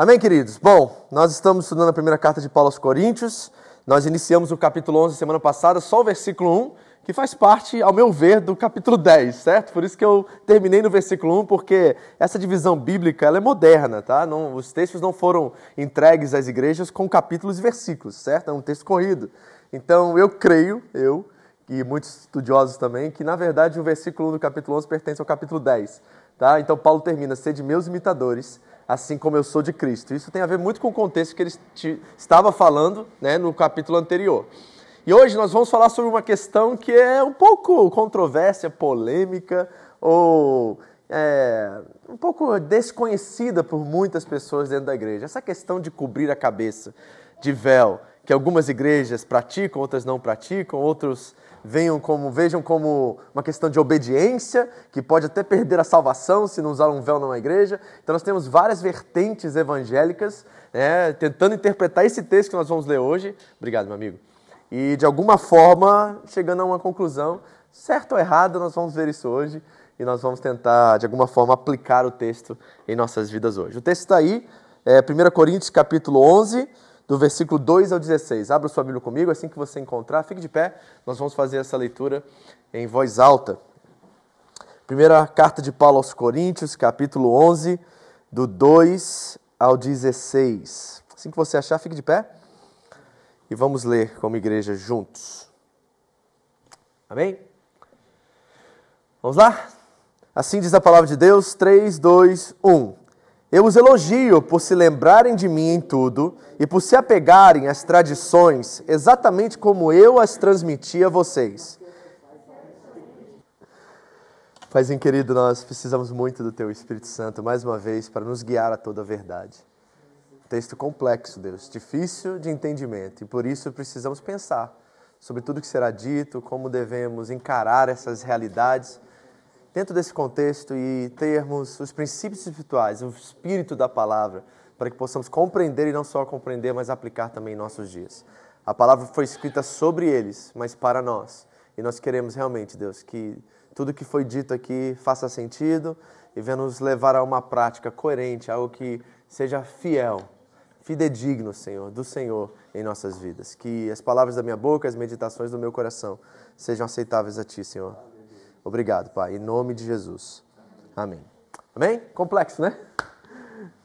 Amém, queridos? Bom, nós estamos estudando a primeira carta de Paulo aos Coríntios. Nós iniciamos o capítulo 11 semana passada, só o versículo 1 que faz parte, ao meu ver, do capítulo 10, certo? Por isso que eu terminei no versículo 1, porque essa divisão bíblica ela é moderna, tá? Não, os textos não foram entregues às igrejas com capítulos e versículos, certo? É um texto corrido. Então, eu creio, eu e muitos estudiosos também, que na verdade o versículo 1 do capítulo 11 pertence ao capítulo 10, tá? Então, Paulo termina, sede meus imitadores, assim como eu sou de Cristo. Isso tem a ver muito com o contexto que ele estava falando né, no capítulo anterior. E hoje nós vamos falar sobre uma questão que é um pouco controvérsia, polêmica ou é, um pouco desconhecida por muitas pessoas dentro da igreja. Essa questão de cobrir a cabeça de véu, que algumas igrejas praticam, outras não praticam, outros venham como, vejam como uma questão de obediência, que pode até perder a salvação se não usar um véu numa igreja. Então nós temos várias vertentes evangélicas né, tentando interpretar esse texto que nós vamos ler hoje. Obrigado, meu amigo e de alguma forma chegando a uma conclusão, certo ou errado, nós vamos ver isso hoje e nós vamos tentar de alguma forma aplicar o texto em nossas vidas hoje. O texto está aí, é 1 Coríntios capítulo 11, do versículo 2 ao 16. Abra sua Bíblia comigo, assim que você encontrar, fique de pé, nós vamos fazer essa leitura em voz alta. Primeira carta de Paulo aos Coríntios, capítulo 11, do 2 ao 16. Assim que você achar, fique de pé e vamos ler como igreja juntos. Amém? Vamos lá? Assim diz a palavra de Deus, 3, 2, 1. Eu os elogio por se lembrarem de mim em tudo e por se apegarem às tradições, exatamente como eu as transmiti a vocês. Paizinho querido, nós precisamos muito do Teu Espírito Santo, mais uma vez, para nos guiar a toda a verdade. Texto complexo, Deus, difícil de entendimento, e por isso precisamos pensar sobre tudo que será dito, como devemos encarar essas realidades dentro desse contexto e termos os princípios espirituais, o espírito da palavra, para que possamos compreender e não só compreender, mas aplicar também em nossos dias. A palavra foi escrita sobre eles, mas para nós. E nós queremos realmente, Deus, que tudo que foi dito aqui faça sentido e venha nos levar a uma prática coerente, algo que seja fiel fidedigno, Senhor, do Senhor em nossas vidas. Que as palavras da minha boca, as meditações do meu coração sejam aceitáveis a Ti, Senhor. Obrigado, Pai, em nome de Jesus. Amém. Amém? Complexo, né?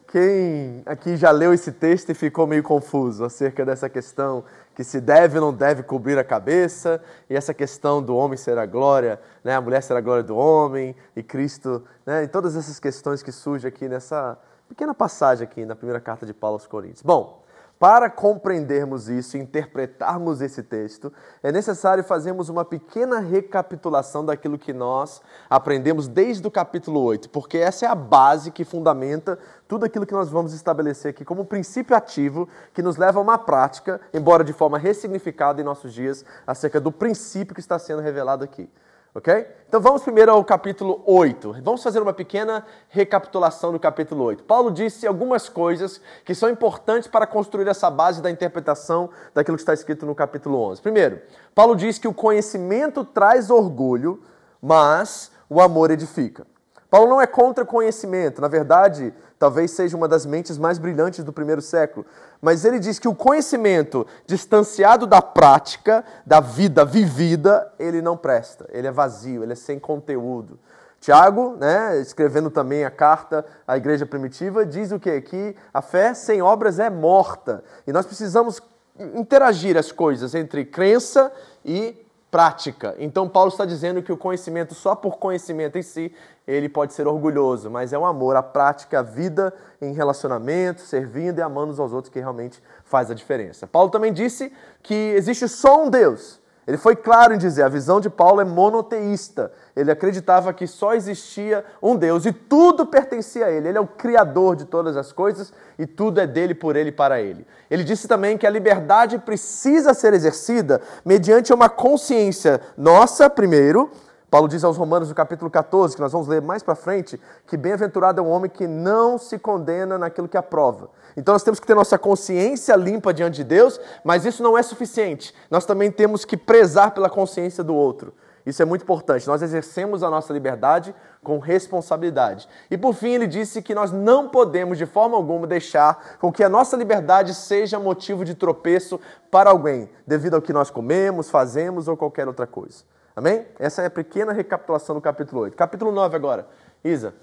Quem aqui já leu esse texto e ficou meio confuso acerca dessa questão que se deve ou não deve cobrir a cabeça, e essa questão do homem ser a glória, né? a mulher ser a glória do homem, e Cristo, né? e todas essas questões que surgem aqui nessa, Pequena passagem aqui na primeira carta de Paulo aos Coríntios. Bom, para compreendermos isso interpretarmos esse texto, é necessário fazermos uma pequena recapitulação daquilo que nós aprendemos desde o capítulo 8, porque essa é a base que fundamenta tudo aquilo que nós vamos estabelecer aqui como princípio ativo que nos leva a uma prática, embora de forma ressignificada em nossos dias, acerca do princípio que está sendo revelado aqui. Ok? Então vamos primeiro ao capítulo 8. Vamos fazer uma pequena recapitulação do capítulo 8. Paulo disse algumas coisas que são importantes para construir essa base da interpretação daquilo que está escrito no capítulo 11. Primeiro, Paulo diz que o conhecimento traz orgulho, mas o amor edifica. Paulo não é contra conhecimento, na verdade, talvez seja uma das mentes mais brilhantes do primeiro século, mas ele diz que o conhecimento distanciado da prática, da vida vivida, ele não presta, ele é vazio, ele é sem conteúdo. Tiago, né, escrevendo também a carta à igreja primitiva, diz o quê? Que a fé sem obras é morta. E nós precisamos interagir as coisas entre crença e prática. Então Paulo está dizendo que o conhecimento só por conhecimento em si, ele pode ser orgulhoso, mas é o amor, a prática, a vida em relacionamento, servindo e amando uns aos outros que realmente faz a diferença. Paulo também disse que existe só um Deus. Ele foi claro em dizer, a visão de Paulo é monoteísta. Ele acreditava que só existia um Deus e tudo pertencia a ele. Ele é o criador de todas as coisas e tudo é dele, por ele e para ele. Ele disse também que a liberdade precisa ser exercida mediante uma consciência nossa, primeiro, Paulo diz aos Romanos no capítulo 14, que nós vamos ler mais para frente, que bem-aventurado é o homem que não se condena naquilo que aprova. Então nós temos que ter nossa consciência limpa diante de Deus, mas isso não é suficiente. Nós também temos que prezar pela consciência do outro. Isso é muito importante. Nós exercemos a nossa liberdade com responsabilidade. E por fim, ele disse que nós não podemos, de forma alguma, deixar com que a nossa liberdade seja motivo de tropeço para alguém, devido ao que nós comemos, fazemos ou qualquer outra coisa. Amém? Essa é a pequena recapitulação do capítulo 8. Capítulo 9 agora. Isa.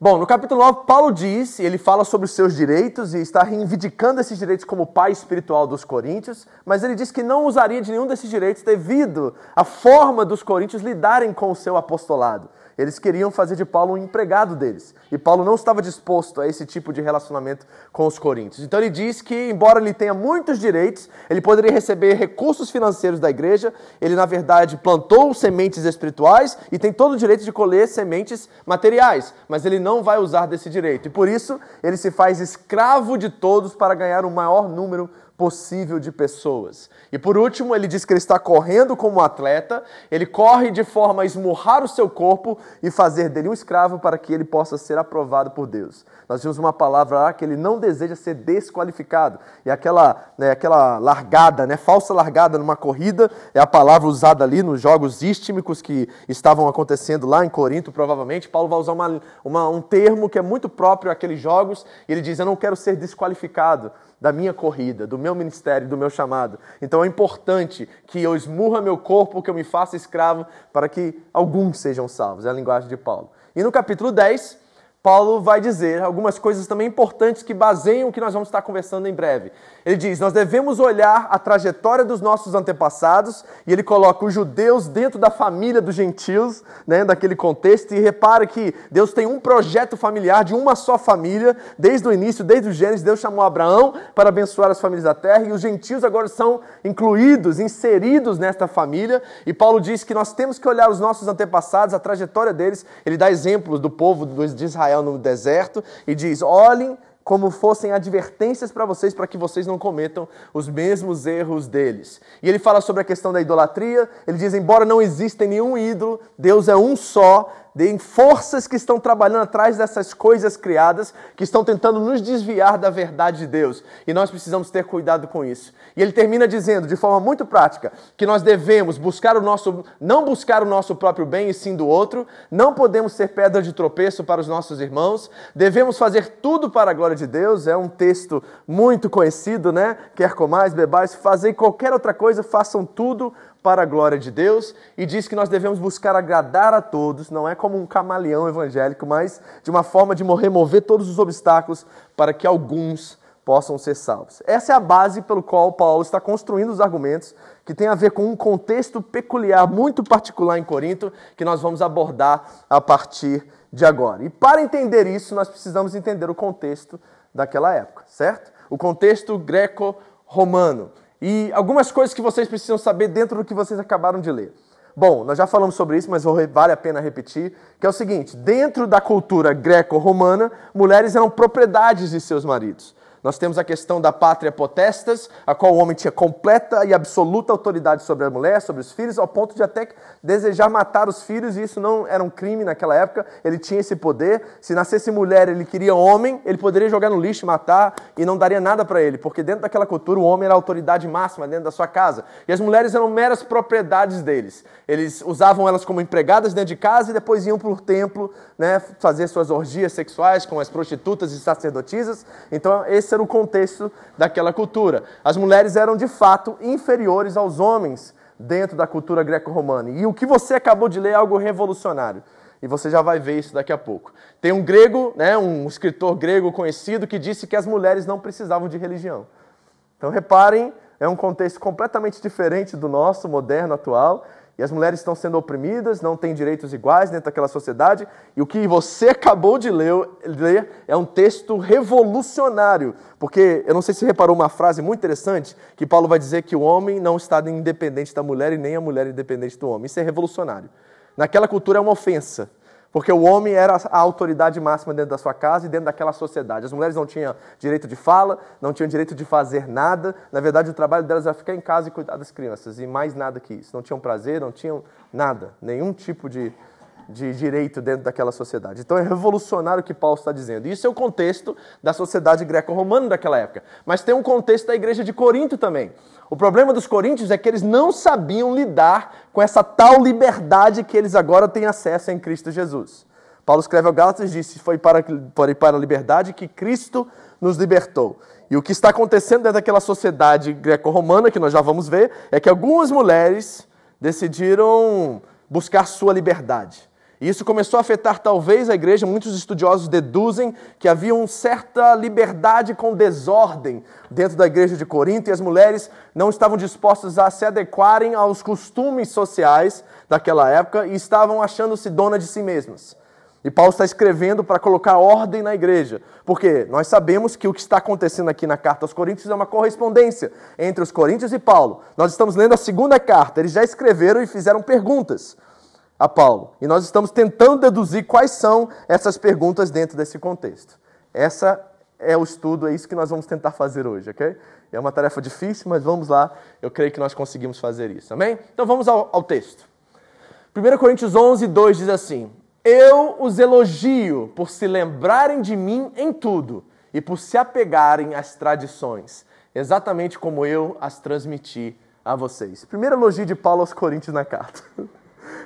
Bom, no capítulo 9, Paulo diz, ele fala sobre os seus direitos e está reivindicando esses direitos como pai espiritual dos coríntios, mas ele diz que não usaria de nenhum desses direitos devido à forma dos coríntios lidarem com o seu apostolado. Eles queriam fazer de Paulo um empregado deles. E Paulo não estava disposto a esse tipo de relacionamento com os coríntios. Então ele diz que, embora ele tenha muitos direitos, ele poderia receber recursos financeiros da igreja, ele, na verdade, plantou sementes espirituais e tem todo o direito de colher sementes materiais, mas ele não vai usar desse direito. E por isso ele se faz escravo de todos para ganhar o maior número possível de pessoas. E por último, ele diz que ele está correndo como atleta, ele corre de forma a esmurrar o seu corpo e fazer dele um escravo para que ele possa ser aprovado por Deus. Nós temos uma palavra lá que ele não deseja ser desqualificado. E aquela, né, aquela largada, né, falsa largada numa corrida, é a palavra usada ali nos jogos istímicos que estavam acontecendo lá em Corinto, provavelmente. Paulo vai usar uma, uma, um termo que é muito próprio àqueles jogos, e ele diz: Eu não quero ser desqualificado da minha corrida, do meu ministério, do meu chamado. Então é importante que eu esmurra meu corpo, que eu me faça escravo, para que alguns sejam salvos. É a linguagem de Paulo. E no capítulo 10, Paulo vai dizer algumas coisas também importantes que baseiam o que nós vamos estar conversando em breve. Ele diz: Nós devemos olhar a trajetória dos nossos antepassados, e ele coloca os judeus dentro da família dos gentios, né, daquele contexto, e repara que Deus tem um projeto familiar de uma só família, desde o início, desde o Gênesis, Deus chamou Abraão para abençoar as famílias da terra, e os gentios agora são incluídos, inseridos nesta família, e Paulo diz que nós temos que olhar os nossos antepassados, a trajetória deles, ele dá exemplos do povo de Israel no deserto e diz: olhem como fossem advertências para vocês, para que vocês não cometam os mesmos erros deles. E ele fala sobre a questão da idolatria. Ele diz: embora não exista nenhum ídolo, Deus é um só, Deem forças que estão trabalhando atrás dessas coisas criadas, que estão tentando nos desviar da verdade de Deus. E nós precisamos ter cuidado com isso. E ele termina dizendo, de forma muito prática, que nós devemos buscar o nosso, não buscar o nosso próprio bem e sim do outro, não podemos ser pedra de tropeço para os nossos irmãos, devemos fazer tudo para a glória de Deus. É um texto muito conhecido, né? Quer comais, bebais, fazer qualquer outra coisa, façam tudo para a glória de Deus e diz que nós devemos buscar agradar a todos, não é como um camaleão evangélico, mas de uma forma de remover todos os obstáculos para que alguns possam ser salvos. Essa é a base pelo qual Paulo está construindo os argumentos que tem a ver com um contexto peculiar, muito particular em Corinto, que nós vamos abordar a partir de agora. E para entender isso, nós precisamos entender o contexto daquela época, certo? O contexto greco-romano e algumas coisas que vocês precisam saber dentro do que vocês acabaram de ler. Bom, nós já falamos sobre isso, mas vale a pena repetir, que é o seguinte: dentro da cultura greco-romana, mulheres eram propriedades de seus maridos. Nós temos a questão da pátria potestas, a qual o homem tinha completa e absoluta autoridade sobre a mulher, sobre os filhos, ao ponto de até desejar matar os filhos, e isso não era um crime naquela época, ele tinha esse poder. Se nascesse mulher, ele queria homem, ele poderia jogar no lixo, matar, e não daria nada para ele, porque dentro daquela cultura o homem era a autoridade máxima dentro da sua casa, e as mulheres eram meras propriedades deles. Eles usavam elas como empregadas dentro de casa e depois iam para o templo né, fazer suas orgias sexuais com as prostitutas e sacerdotisas. Então, esse era o contexto daquela cultura. As mulheres eram de fato inferiores aos homens dentro da cultura greco-romana. E o que você acabou de ler é algo revolucionário. E você já vai ver isso daqui a pouco. Tem um grego, né, um escritor grego conhecido, que disse que as mulheres não precisavam de religião. Então reparem, é um contexto completamente diferente do nosso, moderno, atual. E as mulheres estão sendo oprimidas, não têm direitos iguais dentro daquela sociedade. E o que você acabou de ler, é um texto revolucionário. Porque eu não sei se você reparou uma frase muito interessante, que Paulo vai dizer que o homem não está independente da mulher e nem a mulher independente do homem. Isso é revolucionário. Naquela cultura é uma ofensa. Porque o homem era a autoridade máxima dentro da sua casa e dentro daquela sociedade. As mulheres não tinham direito de fala, não tinham direito de fazer nada. Na verdade, o trabalho delas era ficar em casa e cuidar das crianças, e mais nada que isso. Não tinham prazer, não tinham nada, nenhum tipo de, de direito dentro daquela sociedade. Então é revolucionário o que Paulo está dizendo. Isso é o contexto da sociedade greco-romana daquela época. Mas tem um contexto da igreja de Corinto também. O problema dos coríntios é que eles não sabiam lidar com essa tal liberdade que eles agora têm acesso em Cristo Jesus. Paulo escreve ao Gálatas e disse: Foi para, foi para a liberdade que Cristo nos libertou. E o que está acontecendo dentro daquela sociedade greco-romana, que nós já vamos ver, é que algumas mulheres decidiram buscar sua liberdade. E isso começou a afetar talvez a igreja. Muitos estudiosos deduzem que havia uma certa liberdade com desordem dentro da igreja de Corinto e as mulheres não estavam dispostas a se adequarem aos costumes sociais daquela época e estavam achando-se dona de si mesmas. E Paulo está escrevendo para colocar ordem na igreja, porque nós sabemos que o que está acontecendo aqui na carta aos Coríntios é uma correspondência entre os Coríntios e Paulo. Nós estamos lendo a segunda carta, eles já escreveram e fizeram perguntas a Paulo. E nós estamos tentando deduzir quais são essas perguntas dentro desse contexto. Essa é o estudo, é isso que nós vamos tentar fazer hoje, ok? É uma tarefa difícil, mas vamos lá, eu creio que nós conseguimos fazer isso, amém? Então vamos ao, ao texto. 1 Coríntios 11, 2 diz assim: Eu os elogio por se lembrarem de mim em tudo e por se apegarem às tradições, exatamente como eu as transmiti a vocês. Primeiro elogio de Paulo aos Coríntios na carta.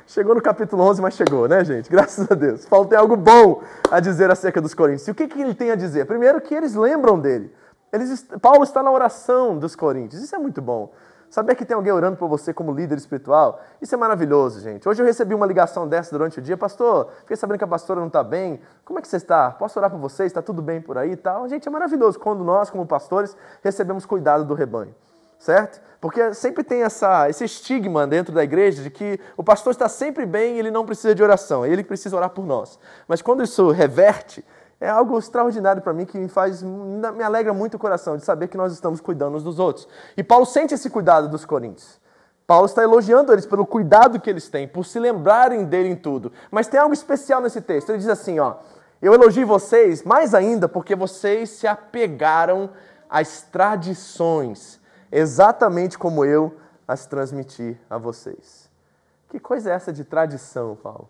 Chegou no capítulo 11, mas chegou, né, gente? Graças a Deus. Paulo tem algo bom a dizer acerca dos coríntios. E o que, que ele tem a dizer? Primeiro, que eles lembram dele. Eles, Paulo está na oração dos coríntios. Isso é muito bom. Saber que tem alguém orando por você como líder espiritual, isso é maravilhoso, gente. Hoje eu recebi uma ligação dessa durante o dia. Pastor, fiquei sabendo que a pastora não está bem. Como é que você está? Posso orar por você? Está tudo bem por aí e tal? Gente, é maravilhoso quando nós, como pastores, recebemos cuidado do rebanho certo? Porque sempre tem essa, esse estigma dentro da igreja de que o pastor está sempre bem e ele não precisa de oração, ele precisa orar por nós. Mas quando isso reverte, é algo extraordinário para mim que me faz, me alegra muito o coração de saber que nós estamos cuidando uns dos outros. E Paulo sente esse cuidado dos coríntios. Paulo está elogiando eles pelo cuidado que eles têm, por se lembrarem dele em tudo. Mas tem algo especial nesse texto. Ele diz assim, ó: Eu elogio vocês mais ainda porque vocês se apegaram às tradições exatamente como eu as transmiti a vocês. Que coisa é essa de tradição, Paulo?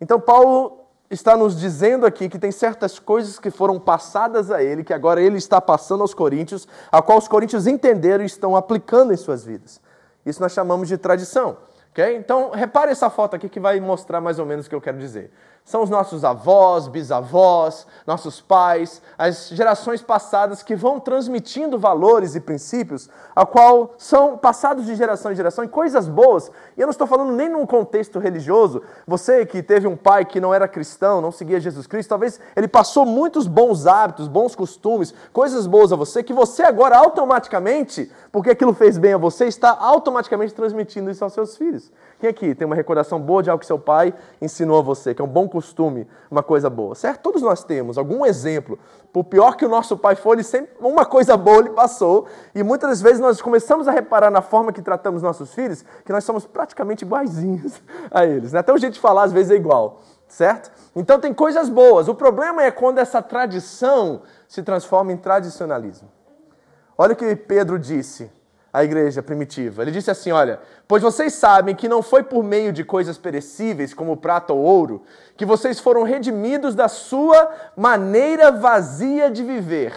Então, Paulo está nos dizendo aqui que tem certas coisas que foram passadas a ele, que agora ele está passando aos coríntios, a qual os coríntios entenderam e estão aplicando em suas vidas. Isso nós chamamos de tradição. Okay? Então, repare essa foto aqui que vai mostrar mais ou menos o que eu quero dizer são os nossos avós, bisavós, nossos pais, as gerações passadas que vão transmitindo valores e princípios, a qual são passados de geração em geração, e coisas boas. E eu não estou falando nem num contexto religioso. Você que teve um pai que não era cristão, não seguia Jesus Cristo, talvez ele passou muitos bons hábitos, bons costumes, coisas boas a você, que você agora automaticamente, porque aquilo fez bem a você, está automaticamente transmitindo isso aos seus filhos. Quem aqui tem uma recordação boa de algo que seu pai ensinou a você, que é um bom costume, uma coisa boa? Certo? Todos nós temos algum exemplo. Por pior que o nosso pai for, ele sempre, uma coisa boa ele passou. E muitas das vezes nós começamos a reparar na forma que tratamos nossos filhos, que nós somos praticamente iguaizinhos a eles. Né? Até o jeito de falar às vezes é igual. certo? Então tem coisas boas. O problema é quando essa tradição se transforma em tradicionalismo. Olha o que Pedro disse à igreja primitiva. Ele disse assim: Olha, pois vocês sabem que não foi por meio de coisas perecíveis, como prata ou ouro, que vocês foram redimidos da sua maneira vazia de viver.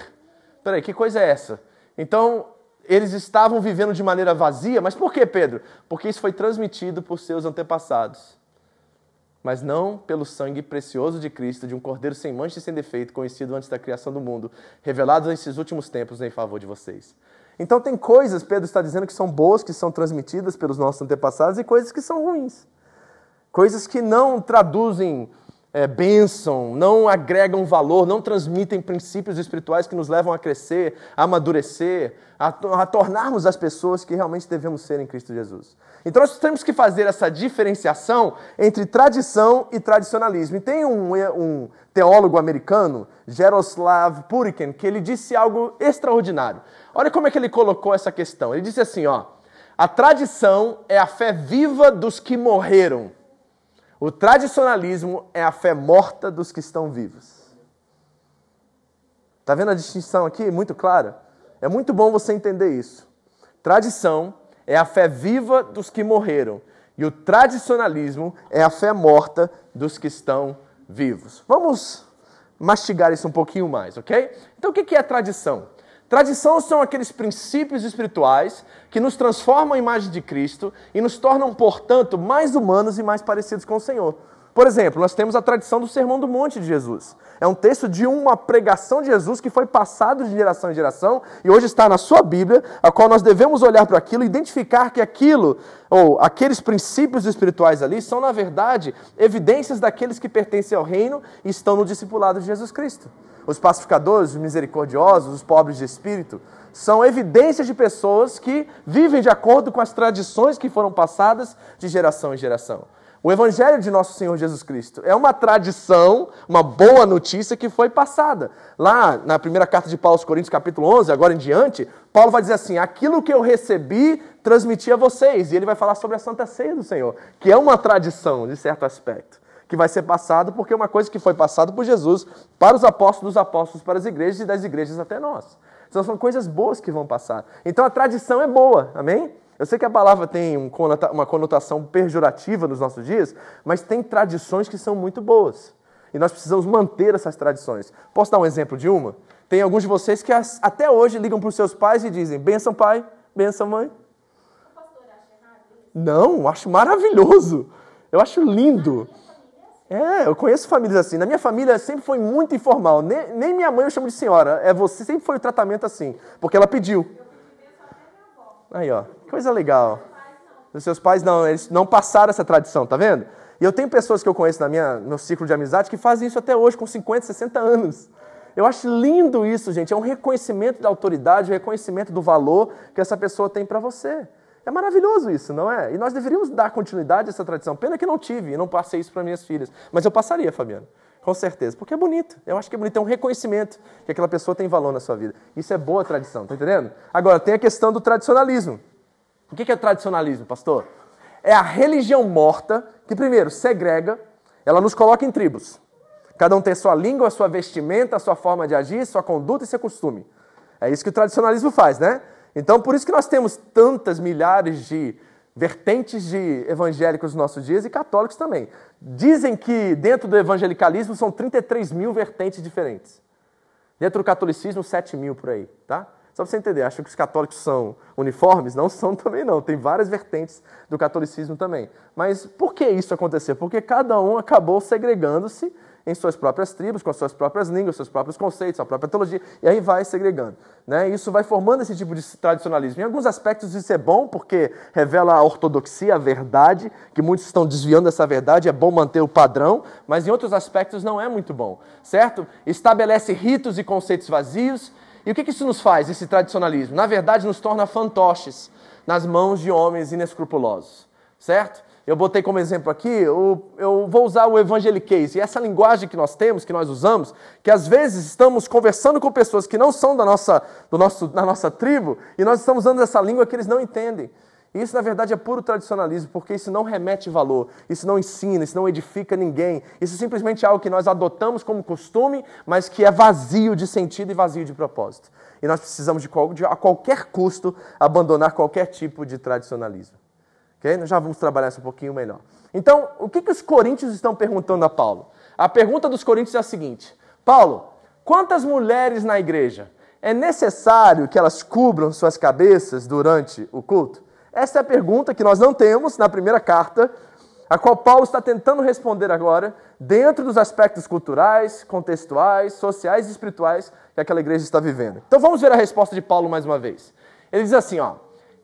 Peraí, que coisa é essa? Então, eles estavam vivendo de maneira vazia, mas por que, Pedro? Porque isso foi transmitido por seus antepassados mas não pelo sangue precioso de Cristo, de um cordeiro sem mancha e sem defeito, conhecido antes da criação do mundo, revelado nesses últimos tempos em favor de vocês. Então tem coisas, Pedro está dizendo, que são boas, que são transmitidas pelos nossos antepassados, e coisas que são ruins. Coisas que não traduzem é, bênção, não agregam valor, não transmitem princípios espirituais que nos levam a crescer, a amadurecer, a, a tornarmos as pessoas que realmente devemos ser em Cristo Jesus. Então nós temos que fazer essa diferenciação entre tradição e tradicionalismo. E tem um, um teólogo americano, Jaroslav Purikin, que ele disse algo extraordinário. Olha como é que ele colocou essa questão. Ele disse assim, ó, a tradição é a fé viva dos que morreram. O tradicionalismo é a fé morta dos que estão vivos. Está vendo a distinção aqui? Muito clara? É muito bom você entender isso. Tradição é a fé viva dos que morreram. E o tradicionalismo é a fé morta dos que estão vivos. Vamos mastigar isso um pouquinho mais, ok? Então, o que é tradição? Tradição são aqueles princípios espirituais que nos transformam a imagem de Cristo e nos tornam, portanto, mais humanos e mais parecidos com o Senhor. Por exemplo, nós temos a tradição do Sermão do Monte de Jesus. É um texto de uma pregação de Jesus que foi passado de geração em geração e hoje está na sua Bíblia, a qual nós devemos olhar para aquilo e identificar que aquilo, ou aqueles princípios espirituais ali, são, na verdade, evidências daqueles que pertencem ao reino e estão no discipulado de Jesus Cristo os pacificadores, os misericordiosos, os pobres de espírito, são evidências de pessoas que vivem de acordo com as tradições que foram passadas de geração em geração. O Evangelho de nosso Senhor Jesus Cristo é uma tradição, uma boa notícia que foi passada. Lá na primeira carta de Paulo aos Coríntios, capítulo 11, agora em diante, Paulo vai dizer assim: aquilo que eu recebi, transmiti a vocês. E ele vai falar sobre a Santa Ceia do Senhor, que é uma tradição, de certo aspecto que vai ser passado, porque é uma coisa que foi passada por Jesus para os apóstolos, dos apóstolos para as igrejas e das igrejas até nós. Então são coisas boas que vão passar. Então a tradição é boa, amém? Eu sei que a palavra tem uma conotação pejorativa nos nossos dias, mas tem tradições que são muito boas. E nós precisamos manter essas tradições. Posso dar um exemplo de uma? Tem alguns de vocês que até hoje ligam para os seus pais e dizem: benção pai, benção mãe. Não, acho maravilhoso. Eu acho lindo. É, eu conheço famílias assim. Na minha família sempre foi muito informal. Nem, nem minha mãe eu chamo de senhora. É você, sempre foi o tratamento assim. Porque ela pediu. Aí, ó. Coisa legal. Os seus pais não, eles não passaram essa tradição, tá vendo? E eu tenho pessoas que eu conheço na minha, no meu ciclo de amizade que fazem isso até hoje, com 50, 60 anos. Eu acho lindo isso, gente. É um reconhecimento da autoridade, um reconhecimento do valor que essa pessoa tem para você. É maravilhoso isso, não é? E nós deveríamos dar continuidade a essa tradição. Pena que não tive e não passei isso para minhas filhas. Mas eu passaria, Fabiano. Com certeza. Porque é bonito. Eu acho que é bonito. É um reconhecimento que aquela pessoa tem valor na sua vida. Isso é boa tradição, tá entendendo? Agora, tem a questão do tradicionalismo. O que é tradicionalismo, pastor? É a religião morta que, primeiro, segrega, ela nos coloca em tribos. Cada um tem sua língua, sua vestimenta, sua forma de agir, sua conduta e seu costume. É isso que o tradicionalismo faz, né? Então, por isso que nós temos tantas milhares de vertentes de evangélicos nos nossos dias e católicos também. Dizem que dentro do evangelicalismo são 33 mil vertentes diferentes. Dentro do catolicismo, 7 mil por aí, tá? Só para você entender, acho que os católicos são uniformes? Não são também não, tem várias vertentes do catolicismo também. Mas por que isso aconteceu? Porque cada um acabou segregando-se em suas próprias tribos, com as suas próprias línguas, seus próprios conceitos, sua própria teologia, e aí vai segregando. Né? Isso vai formando esse tipo de tradicionalismo. Em alguns aspectos isso é bom, porque revela a ortodoxia, a verdade, que muitos estão desviando dessa verdade, é bom manter o padrão, mas em outros aspectos não é muito bom, certo? Estabelece ritos e conceitos vazios, e o que isso nos faz, esse tradicionalismo? Na verdade, nos torna fantoches nas mãos de homens inescrupulosos, certo? Eu botei como exemplo aqui, eu, eu vou usar o evangeliquez, e essa linguagem que nós temos, que nós usamos, que às vezes estamos conversando com pessoas que não são da nossa, do nosso, da nossa tribo, e nós estamos usando essa língua que eles não entendem. E isso, na verdade, é puro tradicionalismo, porque isso não remete valor, isso não ensina, isso não edifica ninguém. Isso simplesmente é algo que nós adotamos como costume, mas que é vazio de sentido e vazio de propósito. E nós precisamos, de, a qualquer custo, abandonar qualquer tipo de tradicionalismo. Okay? Nós já vamos trabalhar isso um pouquinho melhor. Então, o que, que os coríntios estão perguntando a Paulo? A pergunta dos coríntios é a seguinte: Paulo, quantas mulheres na igreja é necessário que elas cubram suas cabeças durante o culto? Essa é a pergunta que nós não temos na primeira carta, a qual Paulo está tentando responder agora, dentro dos aspectos culturais, contextuais, sociais e espirituais que aquela igreja está vivendo. Então vamos ver a resposta de Paulo mais uma vez. Ele diz assim, ó: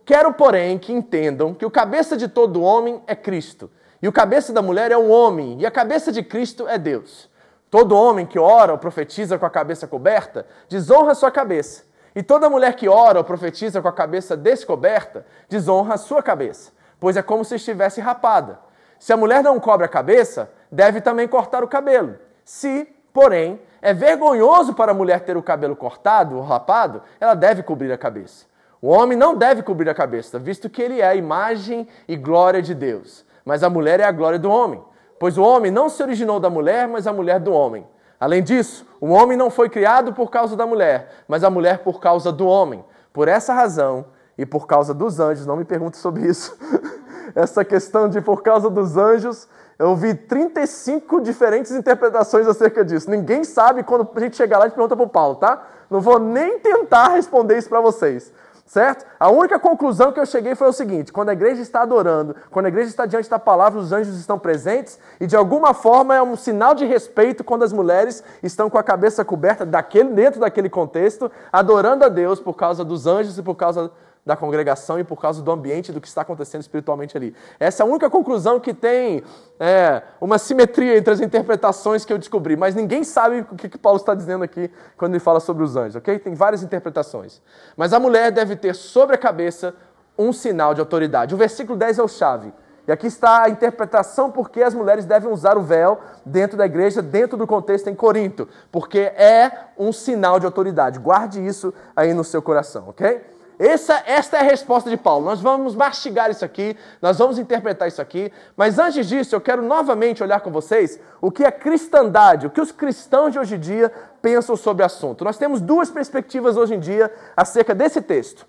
Quero, porém, que entendam que o cabeça de todo homem é Cristo, e o cabeça da mulher é um homem, e a cabeça de Cristo é Deus. Todo homem que ora ou profetiza com a cabeça coberta desonra sua cabeça. E toda mulher que ora ou profetiza com a cabeça descoberta desonra a sua cabeça, pois é como se estivesse rapada. Se a mulher não cobre a cabeça, deve também cortar o cabelo. Se, porém, é vergonhoso para a mulher ter o cabelo cortado ou rapado, ela deve cobrir a cabeça. O homem não deve cobrir a cabeça, visto que ele é a imagem e glória de Deus. Mas a mulher é a glória do homem. Pois o homem não se originou da mulher, mas a mulher do homem. Além disso, o homem não foi criado por causa da mulher, mas a mulher por causa do homem. Por essa razão e por causa dos anjos, não me pergunte sobre isso. Essa questão de por causa dos anjos, eu vi 35 diferentes interpretações acerca disso. Ninguém sabe quando a gente chegar lá, gente pergunta para o Paulo, tá? Não vou nem tentar responder isso para vocês. Certo? A única conclusão que eu cheguei foi o seguinte: quando a igreja está adorando, quando a igreja está diante da palavra, os anjos estão presentes, e de alguma forma é um sinal de respeito quando as mulheres estão com a cabeça coberta daquele, dentro daquele contexto, adorando a Deus por causa dos anjos e por causa da congregação e por causa do ambiente do que está acontecendo espiritualmente ali. Essa é a única conclusão que tem é, uma simetria entre as interpretações que eu descobri, mas ninguém sabe o que, que Paulo está dizendo aqui quando ele fala sobre os anjos, ok? Tem várias interpretações. Mas a mulher deve ter sobre a cabeça um sinal de autoridade. O versículo 10 é o chave. E aqui está a interpretação por que as mulheres devem usar o véu dentro da igreja, dentro do contexto em Corinto, porque é um sinal de autoridade. Guarde isso aí no seu coração, ok? Essa, esta é a resposta de Paulo. Nós vamos mastigar isso aqui, nós vamos interpretar isso aqui, mas antes disso, eu quero novamente olhar com vocês o que a cristandade, o que os cristãos de hoje em dia pensam sobre o assunto. Nós temos duas perspectivas hoje em dia acerca desse texto.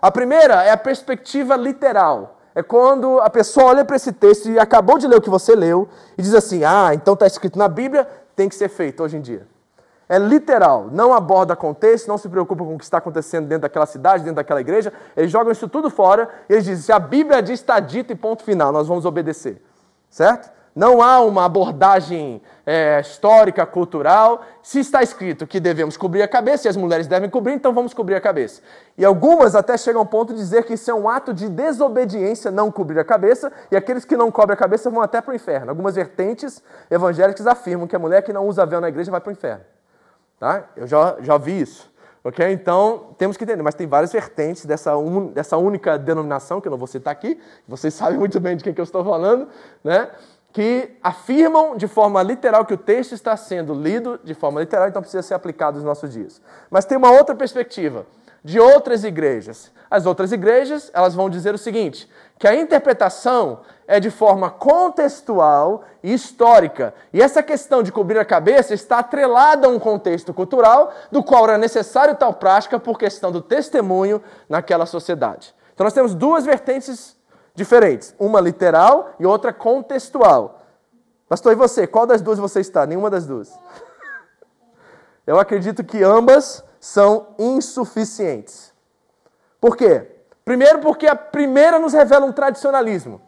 A primeira é a perspectiva literal. É quando a pessoa olha para esse texto e acabou de ler o que você leu e diz assim: ah, então está escrito na Bíblia, tem que ser feito hoje em dia. É literal, não aborda contexto, não se preocupa com o que está acontecendo dentro daquela cidade, dentro daquela igreja. Eles jogam isso tudo fora e eles dizem: se a Bíblia diz, está dito e ponto final, nós vamos obedecer. Certo? Não há uma abordagem é, histórica, cultural. Se está escrito que devemos cobrir a cabeça e as mulheres devem cobrir, então vamos cobrir a cabeça. E algumas até chegam ao ponto de dizer que isso é um ato de desobediência não cobrir a cabeça, e aqueles que não cobrem a cabeça vão até para o inferno. Algumas vertentes evangélicas afirmam que a mulher que não usa véu na igreja vai para o inferno. Tá? Eu já, já vi isso. ok? Então, temos que entender. Mas tem várias vertentes dessa, un, dessa única denominação, que eu não vou citar aqui, vocês sabem muito bem de quem que eu estou falando, né? que afirmam de forma literal que o texto está sendo lido de forma literal, então precisa ser aplicado nos nossos dias. Mas tem uma outra perspectiva de outras igrejas. As outras igrejas, elas vão dizer o seguinte, que a interpretação é de forma contextual e histórica. E essa questão de cobrir a cabeça está atrelada a um contexto cultural do qual era necessário tal prática por questão do testemunho naquela sociedade. Então nós temos duas vertentes diferentes, uma literal e outra contextual. Pastor, e você? Qual das duas você está? Nenhuma das duas. Eu acredito que ambas são insuficientes. Por quê? Primeiro, porque a primeira nos revela um tradicionalismo,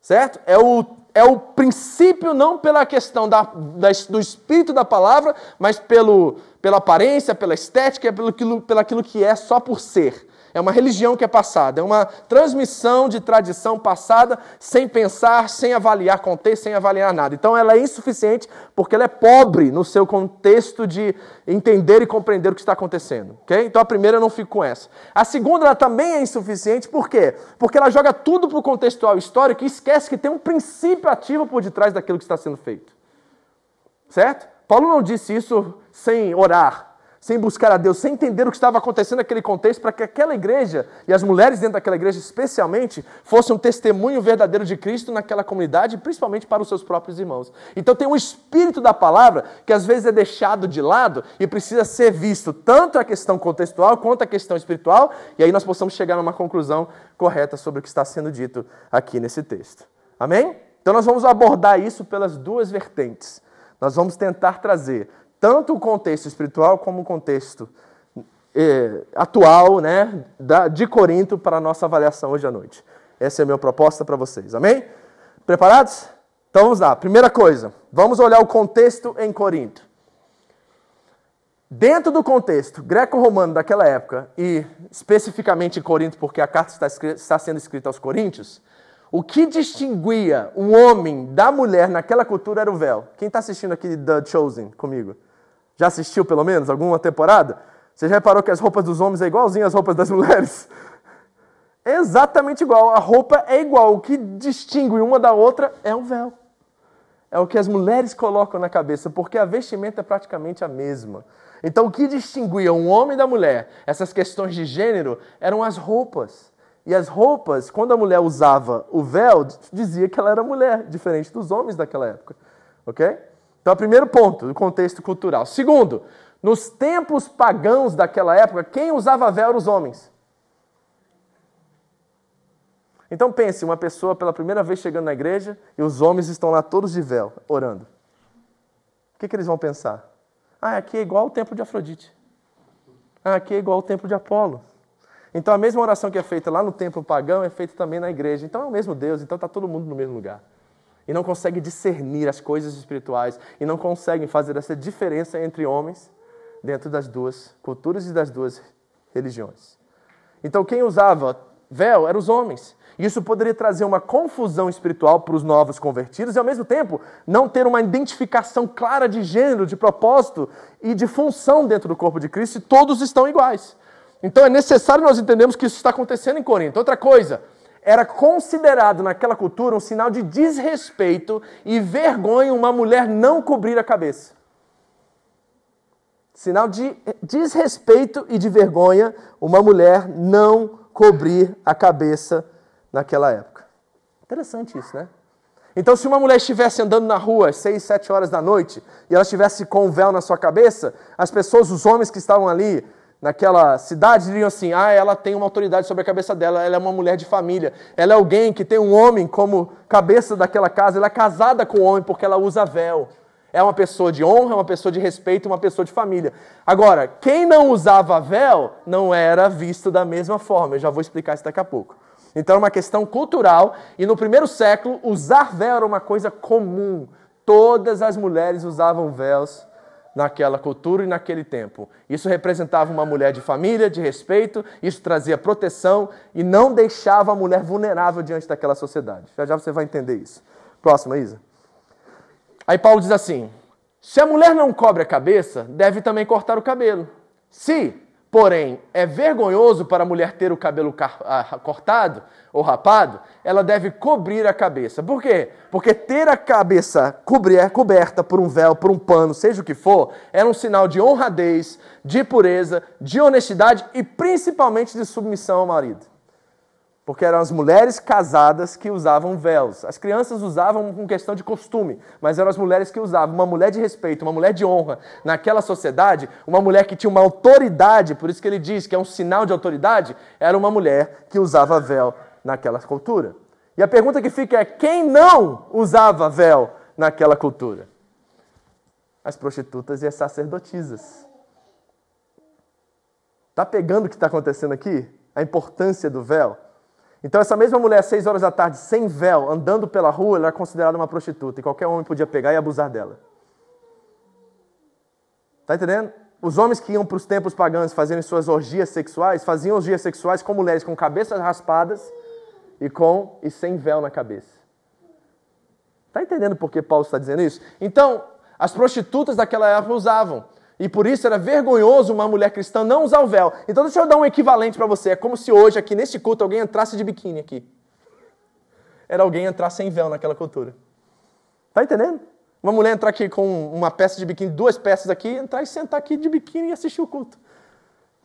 certo? É o, é o princípio, não pela questão da, da, do espírito da palavra, mas pelo, pela aparência, pela estética, pelo, pelo aquilo que é só por ser. É uma religião que é passada, é uma transmissão de tradição passada sem pensar, sem avaliar contexto, sem avaliar nada. Então ela é insuficiente porque ela é pobre no seu contexto de entender e compreender o que está acontecendo. Okay? Então a primeira eu não fico com essa. A segunda ela também é insuficiente, por quê? Porque ela joga tudo para o contextual histórico e esquece que tem um princípio ativo por detrás daquilo que está sendo feito. Certo? Paulo não disse isso sem orar sem buscar a Deus, sem entender o que estava acontecendo naquele contexto, para que aquela igreja, e as mulheres dentro daquela igreja especialmente, fossem um testemunho verdadeiro de Cristo naquela comunidade, principalmente para os seus próprios irmãos. Então tem um espírito da palavra que às vezes é deixado de lado e precisa ser visto, tanto a questão contextual quanto a questão espiritual, e aí nós possamos chegar numa conclusão correta sobre o que está sendo dito aqui nesse texto. Amém? Então nós vamos abordar isso pelas duas vertentes. Nós vamos tentar trazer tanto o contexto espiritual como o contexto eh, atual né, da, de Corinto para a nossa avaliação hoje à noite. Essa é a minha proposta para vocês, amém? Preparados? Então vamos lá. Primeira coisa, vamos olhar o contexto em Corinto. Dentro do contexto greco-romano daquela época, e especificamente em Corinto, porque a carta está, está sendo escrita aos Coríntios, o que distinguia um homem da mulher naquela cultura era o véu. Quem está assistindo aqui The Chosen comigo? Já assistiu pelo menos alguma temporada? Você já reparou que as roupas dos homens é igualzinho às roupas das mulheres? É exatamente igual. A roupa é igual. O que distingue uma da outra é o véu. É o que as mulheres colocam na cabeça, porque a vestimenta é praticamente a mesma. Então, o que distinguia um homem da mulher, essas questões de gênero, eram as roupas. E as roupas, quando a mulher usava o véu, dizia que ela era mulher, diferente dos homens daquela época. Ok? Então, o primeiro ponto, do contexto cultural. Segundo, nos tempos pagãos daquela época, quem usava véu eram os homens. Então pense, uma pessoa pela primeira vez chegando na igreja e os homens estão lá todos de véu, orando. O que, que eles vão pensar? Ah, aqui é igual ao templo de Afrodite. Ah, aqui é igual ao templo de Apolo. Então a mesma oração que é feita lá no templo pagão é feita também na igreja. Então é o mesmo Deus, então está todo mundo no mesmo lugar e não conseguem discernir as coisas espirituais e não conseguem fazer essa diferença entre homens dentro das duas culturas e das duas religiões. Então, quem usava véu eram os homens. Isso poderia trazer uma confusão espiritual para os novos convertidos e, ao mesmo tempo, não ter uma identificação clara de gênero, de propósito e de função dentro do corpo de Cristo, e todos estão iguais. Então, é necessário nós entendermos que isso está acontecendo em Corinto. Outra coisa, era considerado naquela cultura um sinal de desrespeito e vergonha uma mulher não cobrir a cabeça. Sinal de desrespeito e de vergonha uma mulher não cobrir a cabeça naquela época. Interessante isso, né? Então, se uma mulher estivesse andando na rua às seis, sete horas da noite e ela estivesse com um véu na sua cabeça, as pessoas, os homens que estavam ali, naquela cidade diriam assim: ah, ela tem uma autoridade sobre a cabeça dela, ela é uma mulher de família, ela é alguém que tem um homem como cabeça daquela casa, ela é casada com o homem porque ela usa véu. É uma pessoa de honra, uma pessoa de respeito, uma pessoa de família. Agora, quem não usava véu não era visto da mesma forma. Eu já vou explicar isso daqui a pouco. Então é uma questão cultural e no primeiro século usar véu era uma coisa comum. Todas as mulheres usavam véus naquela cultura e naquele tempo. Isso representava uma mulher de família, de respeito, isso trazia proteção e não deixava a mulher vulnerável diante daquela sociedade. Já já você vai entender isso. Próxima, Isa. Aí Paulo diz assim: se a mulher não cobre a cabeça, deve também cortar o cabelo. Se Porém, é vergonhoso para a mulher ter o cabelo ah, cortado ou rapado, ela deve cobrir a cabeça. Por quê? Porque ter a cabeça coberta por um véu, por um pano, seja o que for, era um sinal de honradez, de pureza, de honestidade e principalmente de submissão ao marido porque eram as mulheres casadas que usavam véus. As crianças usavam com questão de costume, mas eram as mulheres que usavam. Uma mulher de respeito, uma mulher de honra naquela sociedade, uma mulher que tinha uma autoridade, por isso que ele diz que é um sinal de autoridade, era uma mulher que usava véu naquela cultura. E a pergunta que fica é: quem não usava véu naquela cultura? As prostitutas e as sacerdotisas. Está pegando o que está acontecendo aqui? A importância do véu? Então, essa mesma mulher, às seis horas da tarde, sem véu, andando pela rua, ela era considerada uma prostituta. E qualquer homem podia pegar e abusar dela. Está entendendo? Os homens que iam para os templos pagãos fazendo suas orgias sexuais, faziam orgias sexuais com mulheres com cabeças raspadas e com e sem véu na cabeça. Está entendendo por que Paulo está dizendo isso? Então, as prostitutas daquela época usavam. E por isso era vergonhoso uma mulher cristã não usar o véu. Então deixa eu dar um equivalente para você. É como se hoje, aqui neste culto, alguém entrasse de biquíni aqui. Era alguém entrar sem véu naquela cultura. Tá entendendo? Uma mulher entrar aqui com uma peça de biquíni, duas peças aqui, entrar e sentar aqui de biquíni e assistir o culto.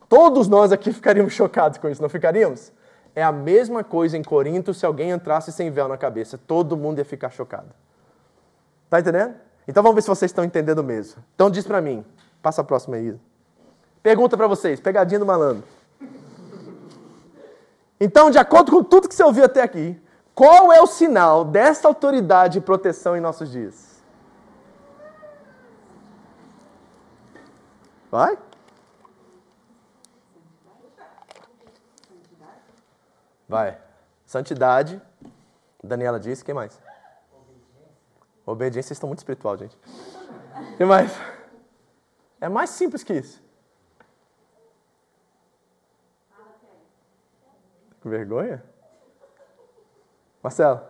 Todos nós aqui ficaríamos chocados com isso, não ficaríamos? É a mesma coisa em Corinto se alguém entrasse sem véu na cabeça. Todo mundo ia ficar chocado. Tá entendendo? Então vamos ver se vocês estão entendendo mesmo. Então diz para mim. Passa a próxima aí. Pergunta para vocês, pegadinha do malandro. Então, de acordo com tudo que você ouviu até aqui, qual é o sinal dessa autoridade e proteção em nossos dias? Vai? Vai. Santidade. Daniela disse. Quem mais? Obediência. Obediência. Vocês estão muito espiritual, gente. Quem mais? É mais simples que isso. Com vergonha? Marcelo?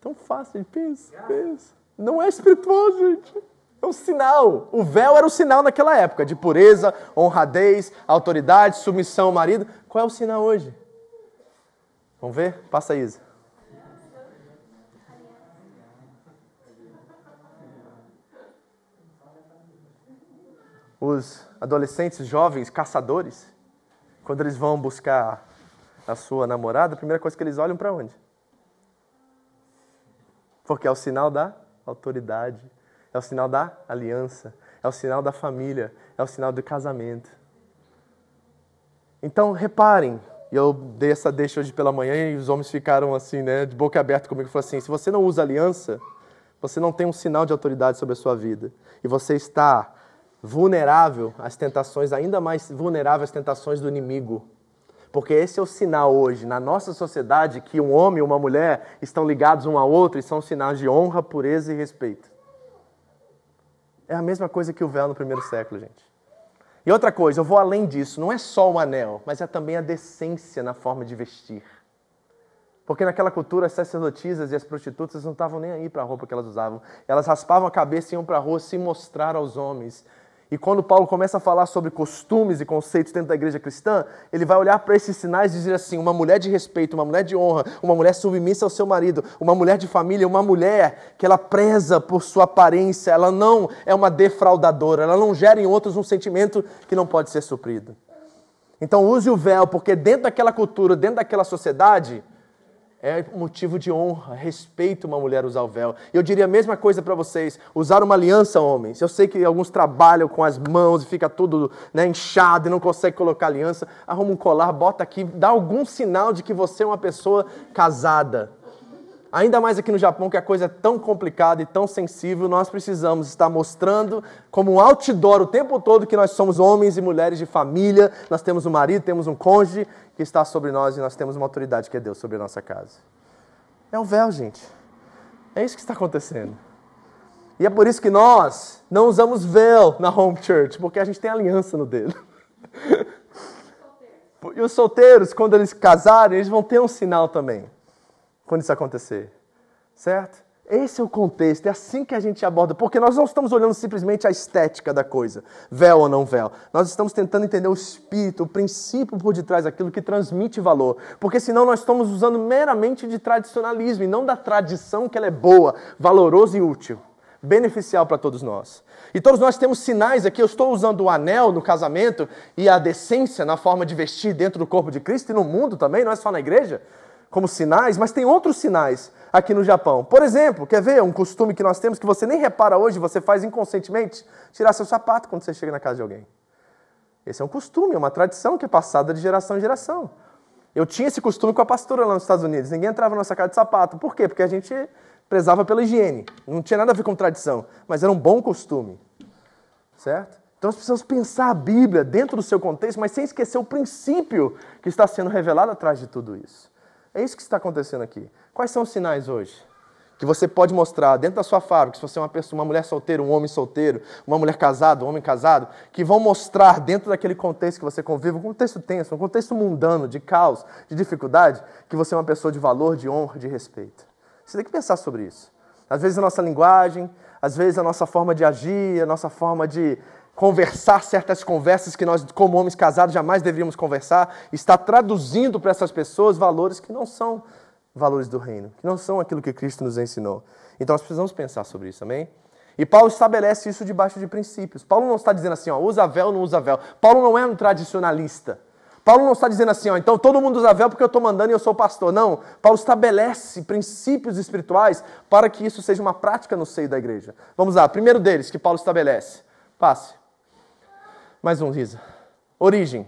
Tão fácil, pensa, pensa. Não é espiritual, gente. É um sinal. O véu era o sinal naquela época de pureza, honradez, autoridade, submissão ao marido. Qual é o sinal hoje? Vamos ver? Passa, Isa. Os adolescentes jovens caçadores, quando eles vão buscar a sua namorada, a primeira coisa que eles olham para onde? Porque é o sinal da autoridade é o sinal da aliança, é o sinal da família, é o sinal do casamento. Então, reparem, eu dei essa deixa hoje pela manhã e os homens ficaram assim, né, de boca aberta comigo, falaram assim: se você não usa aliança, você não tem um sinal de autoridade sobre a sua vida. E você está vulnerável às tentações, ainda mais vulnerável às tentações do inimigo. Porque esse é o sinal hoje, na nossa sociedade, que um homem e uma mulher estão ligados um ao outro e são sinais de honra, pureza e respeito. É a mesma coisa que o véu no primeiro século, gente. E outra coisa, eu vou além disso, não é só o anel, mas é também a decência na forma de vestir. Porque naquela cultura as sacerdotisas e as prostitutas não estavam nem aí para a roupa que elas usavam. Elas raspavam a cabeça e iam para a rua se mostrar aos homens. E quando Paulo começa a falar sobre costumes e conceitos dentro da igreja cristã, ele vai olhar para esses sinais e dizer assim: uma mulher de respeito, uma mulher de honra, uma mulher submissa ao seu marido, uma mulher de família, uma mulher que ela preza por sua aparência, ela não é uma defraudadora, ela não gera em outros um sentimento que não pode ser suprido. Então use o véu, porque dentro daquela cultura, dentro daquela sociedade, é motivo de honra, respeito uma mulher usar o véu. Eu diria a mesma coisa para vocês: usar uma aliança, homens. Eu sei que alguns trabalham com as mãos e fica tudo né, inchado e não consegue colocar aliança. Arruma um colar, bota aqui, dá algum sinal de que você é uma pessoa casada. Ainda mais aqui no Japão, que a coisa é tão complicada e tão sensível, nós precisamos estar mostrando como um outdoor o tempo todo que nós somos homens e mulheres de família, nós temos um marido, temos um cônjuge que está sobre nós e nós temos uma autoridade que é Deus sobre a nossa casa. É o véu, gente. É isso que está acontecendo. E é por isso que nós não usamos véu na home church, porque a gente tem aliança no dedo. E os solteiros, quando eles casarem, eles vão ter um sinal também quando isso acontecer. Certo? Esse é o contexto, é assim que a gente aborda, porque nós não estamos olhando simplesmente a estética da coisa, véu ou não véu. Nós estamos tentando entender o espírito, o princípio por detrás daquilo que transmite valor. Porque senão nós estamos usando meramente de tradicionalismo e não da tradição que ela é boa, valorosa e útil, beneficial para todos nós. E todos nós temos sinais aqui. Eu estou usando o anel no casamento e a decência na forma de vestir dentro do corpo de Cristo e no mundo também, não é só na igreja como sinais, mas tem outros sinais aqui no Japão. Por exemplo, quer ver um costume que nós temos que você nem repara hoje, você faz inconscientemente? Tirar seu sapato quando você chega na casa de alguém. Esse é um costume, é uma tradição que é passada de geração em geração. Eu tinha esse costume com a pastora lá nos Estados Unidos. Ninguém entrava na nossa casa de sapato. Por quê? Porque a gente prezava pela higiene. Não tinha nada a ver com tradição, mas era um bom costume. Certo? Então nós precisamos pensar a Bíblia dentro do seu contexto, mas sem esquecer o princípio que está sendo revelado atrás de tudo isso. É isso que está acontecendo aqui. Quais são os sinais hoje? Que você pode mostrar dentro da sua fábrica, se você é uma pessoa, uma mulher solteira, um homem solteiro, uma mulher casada, um homem casado, que vão mostrar dentro daquele contexto que você convive, um contexto tenso, um contexto mundano, de caos, de dificuldade, que você é uma pessoa de valor, de honra, de respeito. Você tem que pensar sobre isso. Às vezes a nossa linguagem, às vezes a nossa forma de agir, a nossa forma de conversar certas conversas que nós, como homens casados, jamais deveríamos conversar, está traduzindo para essas pessoas valores que não são valores do reino, que não são aquilo que Cristo nos ensinou. Então nós precisamos pensar sobre isso, amém? E Paulo estabelece isso debaixo de princípios. Paulo não está dizendo assim, ó, usa véu ou não usa véu. Paulo não é um tradicionalista. Paulo não está dizendo assim, ó, então todo mundo usa véu porque eu estou mandando e eu sou pastor. Não. Paulo estabelece princípios espirituais para que isso seja uma prática no seio da igreja. Vamos lá, primeiro deles que Paulo estabelece. Passe. Mais um, Risa. Origem.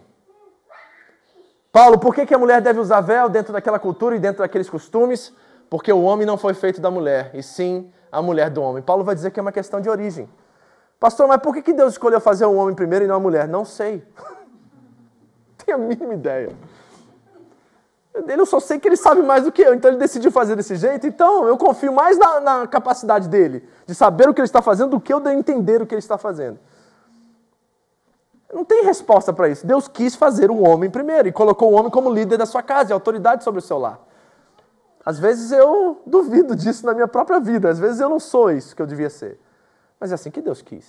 Paulo, por que, que a mulher deve usar véu dentro daquela cultura e dentro daqueles costumes? Porque o homem não foi feito da mulher, e sim a mulher do homem. Paulo vai dizer que é uma questão de origem. Pastor, mas por que, que Deus escolheu fazer o homem primeiro e não a mulher? Não sei. Tenho a mínima ideia. Eu só sei que ele sabe mais do que eu, então ele decidiu fazer desse jeito. Então eu confio mais na, na capacidade dele de saber o que ele está fazendo do que eu de entender o que ele está fazendo. Não tem resposta para isso. Deus quis fazer o homem primeiro e colocou o homem como líder da sua casa e autoridade sobre o seu lar. Às vezes eu duvido disso na minha própria vida. Às vezes eu não sou isso que eu devia ser. Mas é assim que Deus quis.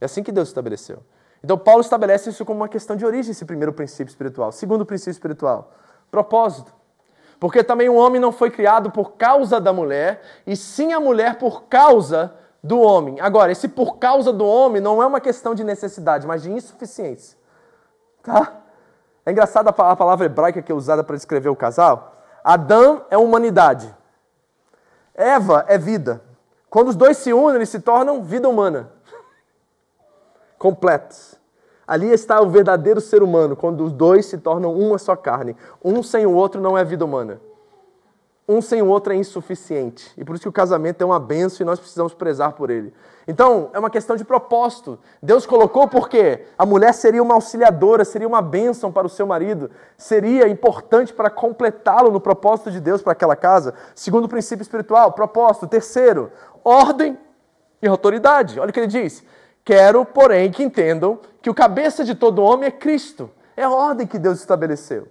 É assim que Deus estabeleceu. Então Paulo estabelece isso como uma questão de origem, esse primeiro princípio espiritual. Segundo princípio espiritual, propósito. Porque também o homem não foi criado por causa da mulher, e sim a mulher por causa do homem. Agora, esse por causa do homem não é uma questão de necessidade, mas de insuficiência. Tá? É engraçada a palavra hebraica que é usada para descrever o casal. Adão é humanidade. Eva é vida. Quando os dois se unem, eles se tornam vida humana. Completos. Ali está o verdadeiro ser humano, quando os dois se tornam uma só carne. Um sem o outro não é vida humana um sem o outro é insuficiente. E por isso que o casamento é uma benção e nós precisamos prezar por ele. Então, é uma questão de propósito. Deus colocou porque a mulher seria uma auxiliadora, seria uma bênção para o seu marido, seria importante para completá-lo no propósito de Deus para aquela casa. Segundo o princípio espiritual, propósito. Terceiro, ordem e autoridade. Olha o que ele diz. Quero, porém, que entendam que o cabeça de todo homem é Cristo. É a ordem que Deus estabeleceu.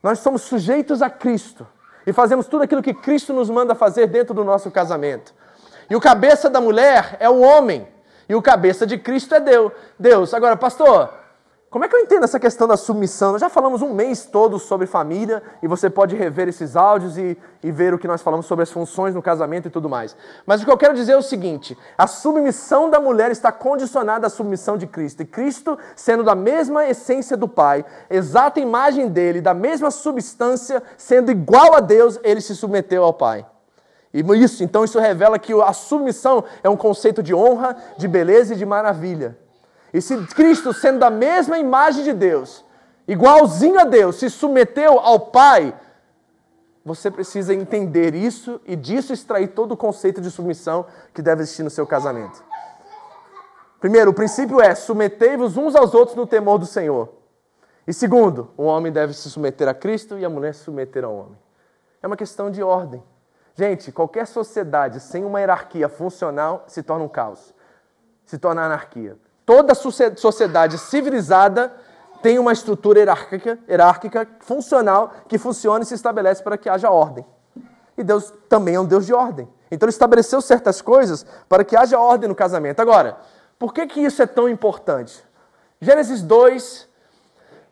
Nós somos sujeitos a Cristo e fazemos tudo aquilo que Cristo nos manda fazer dentro do nosso casamento. E o cabeça da mulher é o homem, e o cabeça de Cristo é Deus. Deus. Agora, pastor, como é que eu entendo essa questão da submissão? Nós já falamos um mês todo sobre família e você pode rever esses áudios e, e, ver o que nós falamos sobre as funções no casamento e tudo mais. Mas o que eu quero dizer é o seguinte: a submissão da mulher está condicionada à submissão de Cristo. E Cristo, sendo da mesma essência do Pai, exata imagem dele, da mesma substância, sendo igual a Deus, ele se submeteu ao Pai. E isso, então, isso revela que a submissão é um conceito de honra, de beleza e de maravilha. E se Cristo, sendo da mesma imagem de Deus, igualzinho a Deus, se submeteu ao Pai, você precisa entender isso e disso extrair todo o conceito de submissão que deve existir no seu casamento. Primeiro, o princípio é: submetei-vos uns aos outros no temor do Senhor. E segundo, o homem deve se submeter a Cristo e a mulher se submeter ao homem. É uma questão de ordem. Gente, qualquer sociedade sem uma hierarquia funcional se torna um caos, se torna anarquia. Toda sociedade civilizada tem uma estrutura hierárquica, hierárquica funcional que funciona e se estabelece para que haja ordem. E Deus também é um Deus de ordem. Então ele estabeleceu certas coisas para que haja ordem no casamento. Agora, por que, que isso é tão importante? Gênesis 2,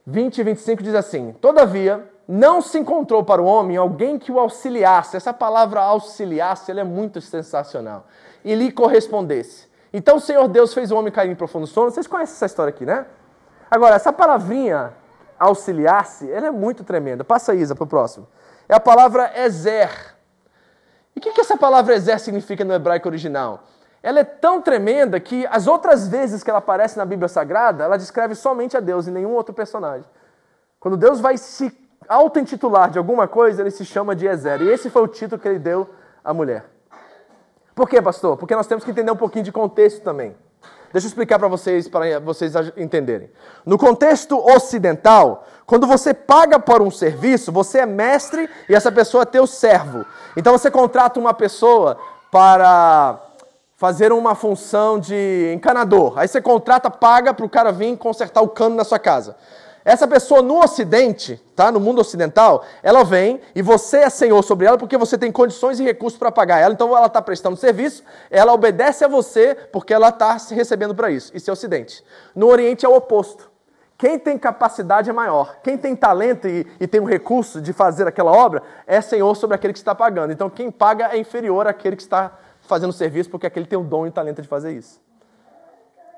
20 e 25 diz assim: Todavia, não se encontrou para o homem alguém que o auxiliasse. Essa palavra auxiliasse ela é muito sensacional. E lhe correspondesse. Então o Senhor Deus fez o homem cair em profundo sono. Vocês conhecem essa história aqui, né? Agora, essa palavrinha auxiliar-se, ela é muito tremenda. Passa, Isa, para o próximo. É a palavra ezer. E o que, que essa palavra ezer significa no hebraico original? Ela é tão tremenda que as outras vezes que ela aparece na Bíblia Sagrada, ela descreve somente a Deus e nenhum outro personagem. Quando Deus vai se auto-intitular de alguma coisa, ele se chama de Ezer. E esse foi o título que ele deu à mulher. Por quê, pastor? Porque nós temos que entender um pouquinho de contexto também. Deixa eu explicar para vocês, para vocês entenderem. No contexto ocidental, quando você paga por um serviço, você é mestre e essa pessoa é teu servo. Então você contrata uma pessoa para fazer uma função de encanador. Aí você contrata, paga para o cara vir consertar o cano na sua casa. Essa pessoa no Ocidente, tá? no mundo ocidental, ela vem e você é senhor sobre ela porque você tem condições e recursos para pagar ela. Então ela está prestando serviço, ela obedece a você porque ela está se recebendo para isso. Isso é Ocidente. No Oriente é o oposto. Quem tem capacidade é maior. Quem tem talento e, e tem o recurso de fazer aquela obra é senhor sobre aquele que está pagando. Então, quem paga é inferior àquele que está fazendo serviço, porque aquele tem o dom e o talento de fazer isso.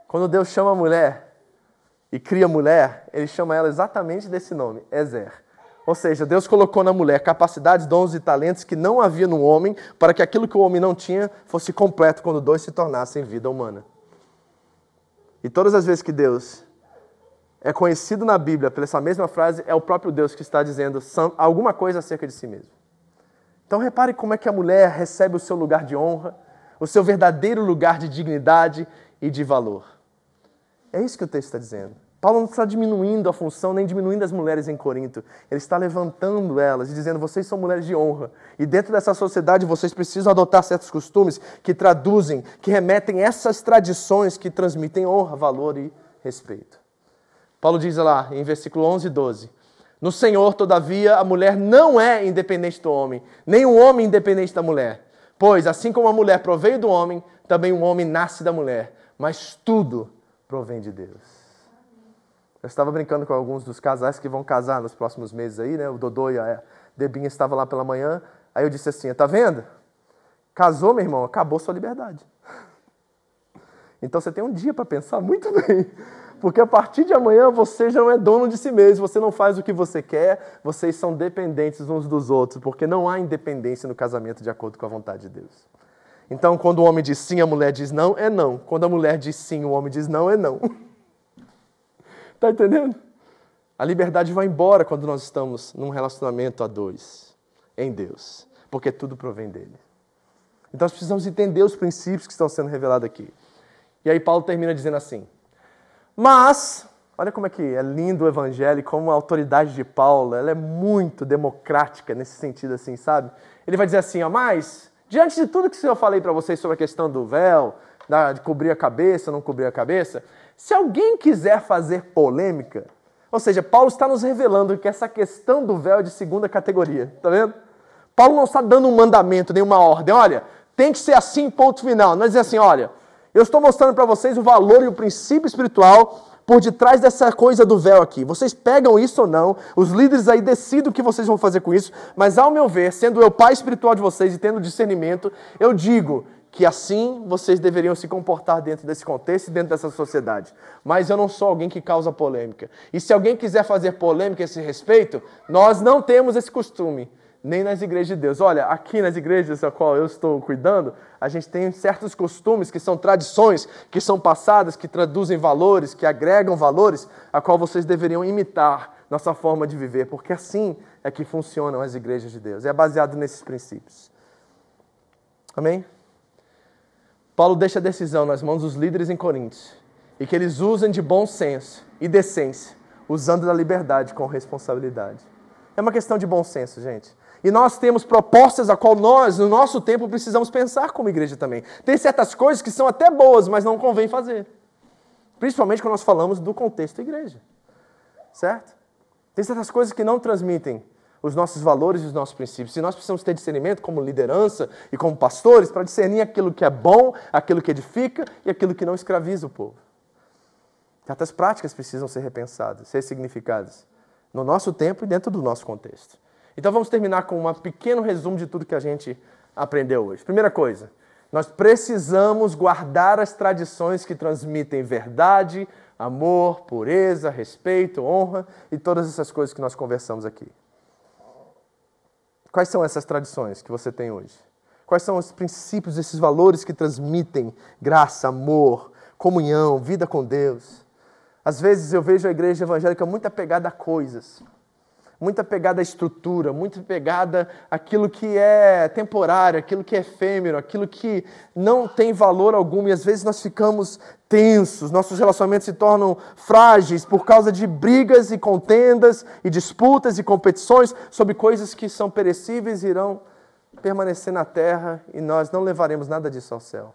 Quando Deus chama a mulher e cria mulher, ele chama ela exatamente desse nome, Ezer. Ou seja, Deus colocou na mulher capacidades, dons e talentos que não havia no homem, para que aquilo que o homem não tinha fosse completo quando dois se tornassem vida humana. E todas as vezes que Deus é conhecido na Bíblia por essa mesma frase, é o próprio Deus que está dizendo alguma coisa acerca de si mesmo. Então repare como é que a mulher recebe o seu lugar de honra, o seu verdadeiro lugar de dignidade e de valor. É isso que o texto está dizendo. Paulo não está diminuindo a função nem diminuindo as mulheres em Corinto. Ele está levantando elas e dizendo: vocês são mulheres de honra. E dentro dessa sociedade vocês precisam adotar certos costumes que traduzem, que remetem essas tradições que transmitem honra, valor e respeito. Paulo diz lá em versículo 11 e 12: No Senhor, todavia, a mulher não é independente do homem, nem o homem independente da mulher. Pois, assim como a mulher proveio do homem, também o homem nasce da mulher. Mas tudo provém de Deus. Eu estava brincando com alguns dos casais que vão casar nos próximos meses aí, né? O Dodô e a Debinha estavam lá pela manhã. Aí eu disse assim: tá vendo? Casou, meu irmão, acabou sua liberdade. Então você tem um dia para pensar muito bem. Porque a partir de amanhã você já não é dono de si mesmo, você não faz o que você quer, vocês são dependentes uns dos outros, porque não há independência no casamento de acordo com a vontade de Deus. Então, quando o homem diz sim, a mulher diz não, é não. Quando a mulher diz sim, o homem diz não, é não. Está entendendo? A liberdade vai embora quando nós estamos num relacionamento a dois, em Deus, porque tudo provém dele. Então nós precisamos entender os princípios que estão sendo revelados aqui. E aí Paulo termina dizendo assim: Mas, olha como é que é lindo o evangelho, como a autoridade de Paulo, ela é muito democrática nesse sentido assim, sabe? Ele vai dizer assim, ó, mas diante de tudo que eu falei para vocês sobre a questão do véu, de cobrir a cabeça, não cobrir a cabeça, se alguém quiser fazer polêmica, ou seja, Paulo está nos revelando que essa questão do véu é de segunda categoria, tá vendo? Paulo não está dando um mandamento, nenhuma ordem, olha, tem que ser assim, ponto final. Não é dizer assim, olha, eu estou mostrando para vocês o valor e o princípio espiritual por detrás dessa coisa do véu aqui. Vocês pegam isso ou não, os líderes aí decidem o que vocês vão fazer com isso, mas ao meu ver, sendo eu pai espiritual de vocês e tendo discernimento, eu digo que assim vocês deveriam se comportar dentro desse contexto e dentro dessa sociedade. Mas eu não sou alguém que causa polêmica. E se alguém quiser fazer polêmica a esse respeito, nós não temos esse costume, nem nas igrejas de Deus. Olha, aqui nas igrejas a qual eu estou cuidando, a gente tem certos costumes que são tradições, que são passadas, que traduzem valores, que agregam valores, a qual vocês deveriam imitar nossa forma de viver, porque assim é que funcionam as igrejas de Deus. É baseado nesses princípios. Amém? Paulo deixa a decisão nas mãos dos líderes em Coríntios e que eles usem de bom senso e decência, usando da liberdade com responsabilidade. É uma questão de bom senso, gente. E nós temos propostas a qual nós, no nosso tempo, precisamos pensar como igreja também. Tem certas coisas que são até boas, mas não convém fazer. Principalmente quando nós falamos do contexto igreja. Certo? Tem certas coisas que não transmitem os nossos valores e os nossos princípios. E nós precisamos ter discernimento como liderança e como pastores para discernir aquilo que é bom, aquilo que edifica e aquilo que não escraviza o povo. Certas práticas precisam ser repensadas, ressignificadas no nosso tempo e dentro do nosso contexto. Então vamos terminar com um pequeno resumo de tudo que a gente aprendeu hoje. Primeira coisa, nós precisamos guardar as tradições que transmitem verdade, amor, pureza, respeito, honra e todas essas coisas que nós conversamos aqui. Quais são essas tradições que você tem hoje? Quais são os princípios, esses valores que transmitem graça, amor, comunhão, vida com Deus? Às vezes eu vejo a igreja evangélica muito apegada a coisas, muito apegada à estrutura, muito apegada àquilo que é temporário, aquilo que é efêmero, aquilo que não tem valor algum. E às vezes nós ficamos tensos, nossos relacionamentos se tornam frágeis por causa de brigas e contendas e disputas e competições sobre coisas que são perecíveis e irão permanecer na terra e nós não levaremos nada disso ao céu.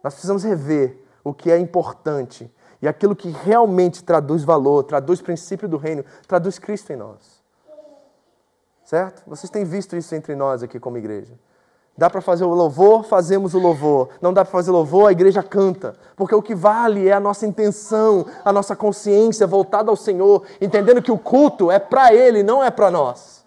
Nós precisamos rever o que é importante e aquilo que realmente traduz valor, traduz princípio do reino, traduz Cristo em nós. Certo? Vocês têm visto isso entre nós aqui como igreja. Dá para fazer o louvor, fazemos o louvor. Não dá para fazer louvor, a igreja canta. Porque o que vale é a nossa intenção, a nossa consciência voltada ao Senhor, entendendo que o culto é para Ele, não é para nós.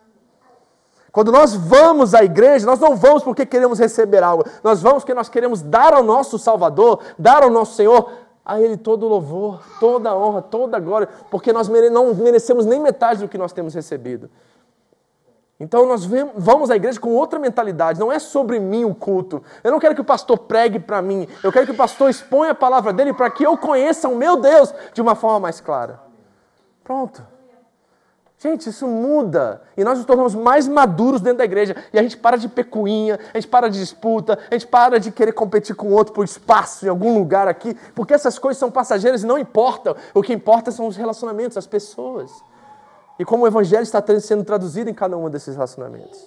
Quando nós vamos à igreja, nós não vamos porque queremos receber algo. Nós vamos porque nós queremos dar ao nosso Salvador, dar ao nosso Senhor, a Ele todo louvor, toda honra, toda glória, porque nós não merecemos nem metade do que nós temos recebido. Então nós vamos à igreja com outra mentalidade, não é sobre mim o culto. Eu não quero que o pastor pregue para mim, eu quero que o pastor exponha a palavra dele para que eu conheça o meu Deus de uma forma mais clara. Pronto. Gente, isso muda. E nós nos tornamos mais maduros dentro da igreja. E a gente para de pecuinha, a gente para de disputa, a gente para de querer competir com o outro por espaço em algum lugar aqui, porque essas coisas são passageiras e não importam. O que importa são os relacionamentos, as pessoas e como o Evangelho está sendo traduzido em cada um desses relacionamentos.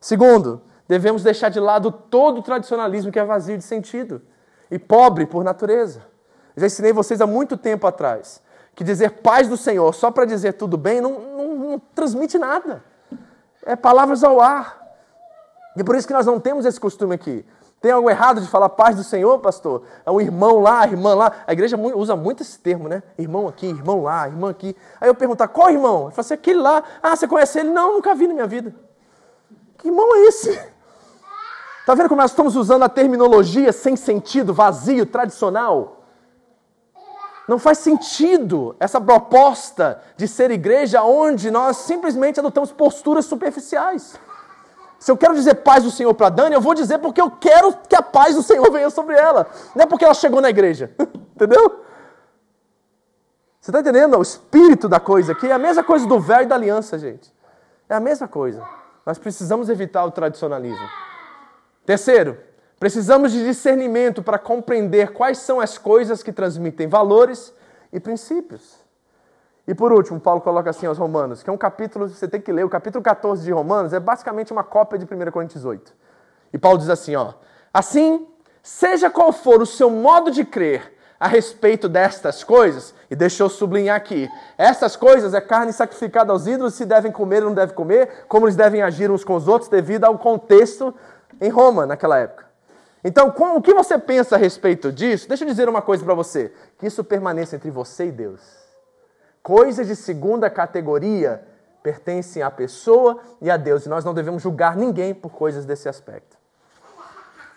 Segundo, devemos deixar de lado todo o tradicionalismo que é vazio de sentido e pobre por natureza. Já ensinei vocês há muito tempo atrás que dizer paz do Senhor só para dizer tudo bem não, não, não transmite nada. É palavras ao ar. E é por isso que nós não temos esse costume aqui. Tem algo errado de falar paz do Senhor, pastor? É um irmão lá, irmã lá. A igreja usa muito esse termo, né? Irmão aqui, irmão lá, irmã aqui. Aí eu perguntar, qual irmão? Eu falo assim, aquele lá. Ah, você conhece ele? Não, nunca vi na minha vida. Que irmão é esse? Está vendo como nós estamos usando a terminologia sem sentido, vazio, tradicional? Não faz sentido essa proposta de ser igreja onde nós simplesmente adotamos posturas superficiais. Se eu quero dizer paz do Senhor para Dani, eu vou dizer porque eu quero que a paz do Senhor venha sobre ela. Não é porque ela chegou na igreja. Entendeu? Você está entendendo o espírito da coisa aqui? É a mesma coisa do velho e da aliança, gente. É a mesma coisa. Nós precisamos evitar o tradicionalismo. Terceiro, precisamos de discernimento para compreender quais são as coisas que transmitem valores e princípios. E por último, Paulo coloca assim aos Romanos, que é um capítulo, você tem que ler, o capítulo 14 de Romanos é basicamente uma cópia de 1 Coríntios 8. E Paulo diz assim, ó: Assim, seja qual for o seu modo de crer a respeito destas coisas, e deixa eu sublinhar aqui: estas coisas é carne sacrificada aos ídolos, se devem comer ou não devem comer, como eles devem agir uns com os outros, devido ao contexto em Roma naquela época. Então, o que você pensa a respeito disso? Deixa eu dizer uma coisa para você: que isso permaneça entre você e Deus. Coisas de segunda categoria pertencem à pessoa e a Deus, e nós não devemos julgar ninguém por coisas desse aspecto.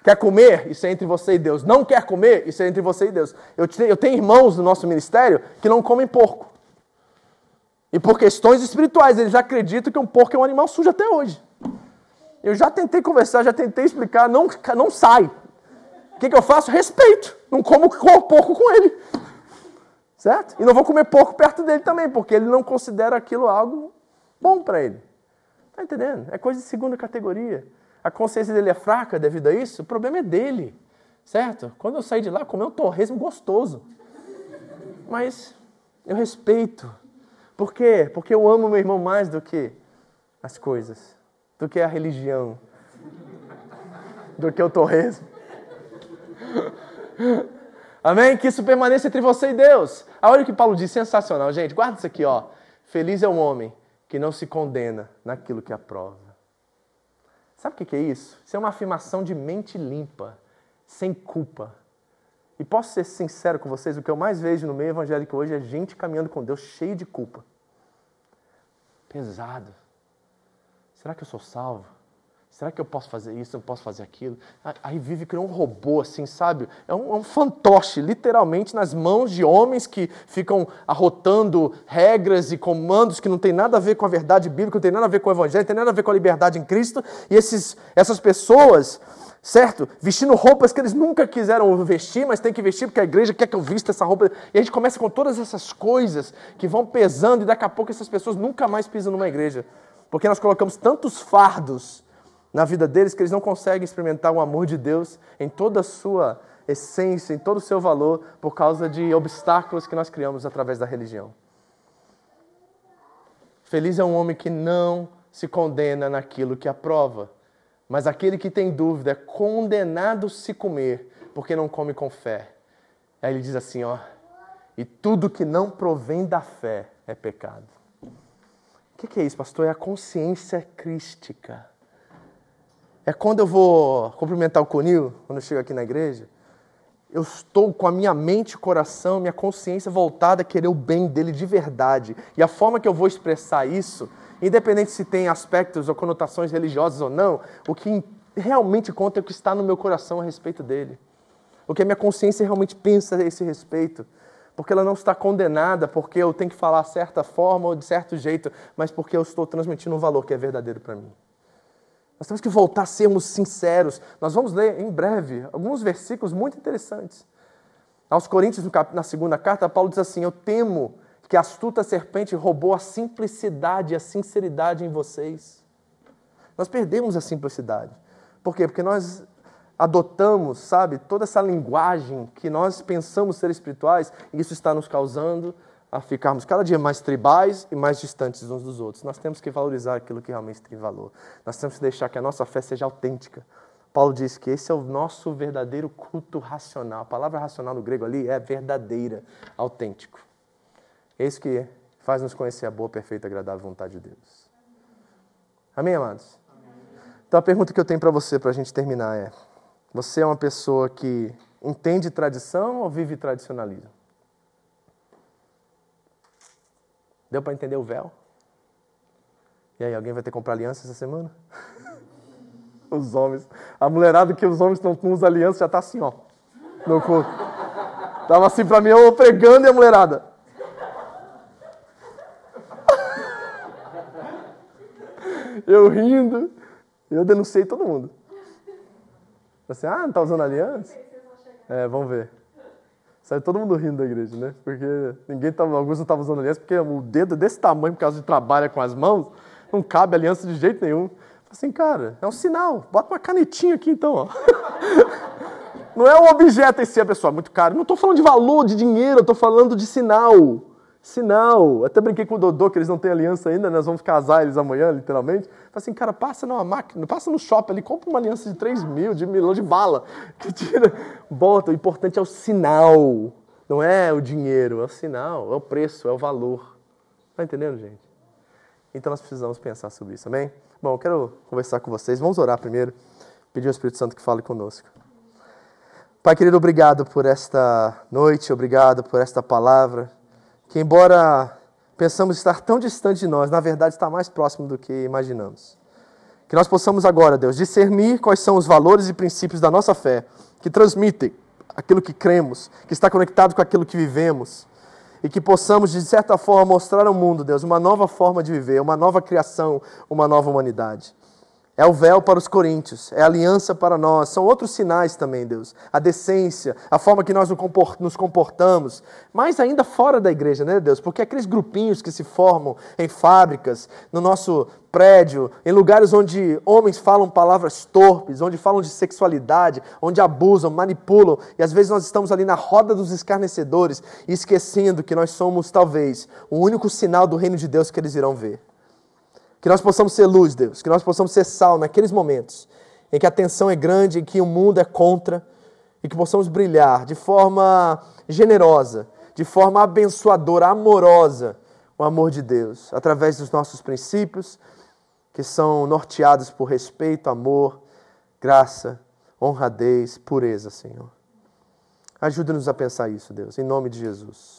Quer comer? Isso é entre você e Deus. Não quer comer? Isso é entre você e Deus. Eu, eu tenho irmãos no nosso ministério que não comem porco. E por questões espirituais, eles acreditam que um porco é um animal sujo até hoje. Eu já tentei conversar, já tentei explicar, não, não sai. O que, que eu faço? Respeito. Não como porco com ele. Certo? E não vou comer porco perto dele também, porque ele não considera aquilo algo bom para ele. Está entendendo? É coisa de segunda categoria. A consciência dele é fraca devido a isso, o problema é dele. Certo? Quando eu saí de lá, comi um torresmo gostoso. Mas eu respeito. Por quê? Porque eu amo meu irmão mais do que as coisas, do que a religião, do que o torresmo. Amém? Que isso permaneça entre você e Deus. Olha o que Paulo diz, sensacional. Gente, guarda isso aqui, ó. Feliz é um homem que não se condena naquilo que aprova. Sabe o que é isso? Isso é uma afirmação de mente limpa, sem culpa. E posso ser sincero com vocês, o que eu mais vejo no meio evangélico hoje é gente caminhando com Deus cheio de culpa. Pesado. Será que eu sou salvo? Será que eu posso fazer isso? Eu posso fazer aquilo? Aí vive criando um robô, assim, sabe? É um, é um, fantoche, literalmente, nas mãos de homens que ficam arrotando regras e comandos que não tem nada a ver com a verdade bíblica, não tem nada a ver com o evangelho, não tem nada a ver com a liberdade em Cristo. E esses, essas pessoas, certo? Vestindo roupas que eles nunca quiseram vestir, mas tem que vestir porque a igreja quer que eu vista essa roupa. E a gente começa com todas essas coisas que vão pesando e daqui a pouco essas pessoas nunca mais pisam numa igreja. Porque nós colocamos tantos fardos na vida deles que eles não conseguem experimentar o amor de Deus em toda a sua essência, em todo o seu valor, por causa de obstáculos que nós criamos através da religião. Feliz é um homem que não se condena naquilo que aprova, mas aquele que tem dúvida é condenado se comer, porque não come com fé. Aí ele diz assim, ó, e tudo que não provém da fé é pecado. O que é isso, pastor? É a consciência crística É quando eu vou cumprimentar o Conil, quando eu chego aqui na igreja, eu estou com a minha mente, coração, minha consciência voltada a querer o bem dele de verdade. E a forma que eu vou expressar isso, independente se tem aspectos ou conotações religiosas ou não, o que realmente conta é o que está no meu coração a respeito dele. O que a minha consciência realmente pensa a esse respeito. Porque ela não está condenada porque eu tenho que falar certa forma ou de certo jeito, mas porque eu estou transmitindo um valor que é verdadeiro para mim. Nós temos que voltar a sermos sinceros. Nós vamos ler em breve alguns versículos muito interessantes. Aos Coríntios, na segunda carta, Paulo diz assim: Eu temo que a astuta serpente roubou a simplicidade e a sinceridade em vocês. Nós perdemos a simplicidade. Por quê? Porque nós adotamos, sabe, toda essa linguagem que nós pensamos ser espirituais e isso está nos causando a ficarmos cada dia mais tribais e mais distantes uns dos outros. Nós temos que valorizar aquilo que realmente tem valor. Nós temos que deixar que a nossa fé seja autêntica. Paulo diz que esse é o nosso verdadeiro culto racional. A palavra racional no grego ali é verdadeira, autêntico. É isso que faz nos conhecer a boa, perfeita agradável vontade de Deus. Amém, amados? Então a pergunta que eu tenho para você, para a gente terminar, é: você é uma pessoa que entende tradição ou vive tradicionalismo? Deu para entender o véu? E aí, alguém vai ter que comprar aliança essa semana? os homens. A mulherada que os homens não usam aliança já está assim, ó. No. Tava assim para mim, eu pregando e a mulherada. Eu rindo. Eu denunciei todo mundo. Assim, ah, não tá usando aliança? É, vamos ver. Sai todo mundo rindo da igreja, né? Porque ninguém tava, alguns não estavam usando aliança, porque o dedo é desse tamanho, por causa de trabalho com as mãos, não cabe aliança de jeito nenhum. Assim, cara, é um sinal. Bota uma canetinha aqui então, ó. Não é um objeto em si, a pessoa, muito caro. Não estou falando de valor, de dinheiro, eu estou falando de sinal. Sinal. Até brinquei com o Dodô, que eles não têm aliança ainda, nós vamos casar eles amanhã, literalmente. Falei assim, cara, passa numa máquina, passa no shopping ali, compra uma aliança de 3 mil, de milhão de bala, que tira, bota. O importante é o sinal, não é o dinheiro, é o sinal, é o preço, é o valor. Tá entendendo, gente? Então nós precisamos pensar sobre isso, amém? Bom, eu quero conversar com vocês. Vamos orar primeiro, pedir ao Espírito Santo que fale conosco. Pai querido, obrigado por esta noite, obrigado por esta palavra que, embora pensamos estar tão distante de nós, na verdade está mais próximo do que imaginamos. Que nós possamos agora, Deus, discernir quais são os valores e princípios da nossa fé que transmitem aquilo que cremos, que está conectado com aquilo que vivemos, e que possamos, de certa forma, mostrar ao mundo, Deus, uma nova forma de viver, uma nova criação, uma nova humanidade. É o véu para os coríntios, é aliança para nós. São outros sinais também, Deus. A decência, a forma que nós nos comportamos, mas ainda fora da igreja, né, Deus? Porque aqueles grupinhos que se formam em fábricas, no nosso prédio, em lugares onde homens falam palavras torpes, onde falam de sexualidade, onde abusam, manipulam, e às vezes nós estamos ali na roda dos escarnecedores, esquecendo que nós somos talvez o único sinal do reino de Deus que eles irão ver. Que nós possamos ser luz, Deus, que nós possamos ser sal naqueles momentos em que a tensão é grande, em que o mundo é contra, e que possamos brilhar de forma generosa, de forma abençoadora, amorosa, o amor de Deus, através dos nossos princípios, que são norteados por respeito, amor, graça, honradez, pureza, Senhor. Ajuda-nos a pensar isso, Deus, em nome de Jesus.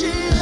she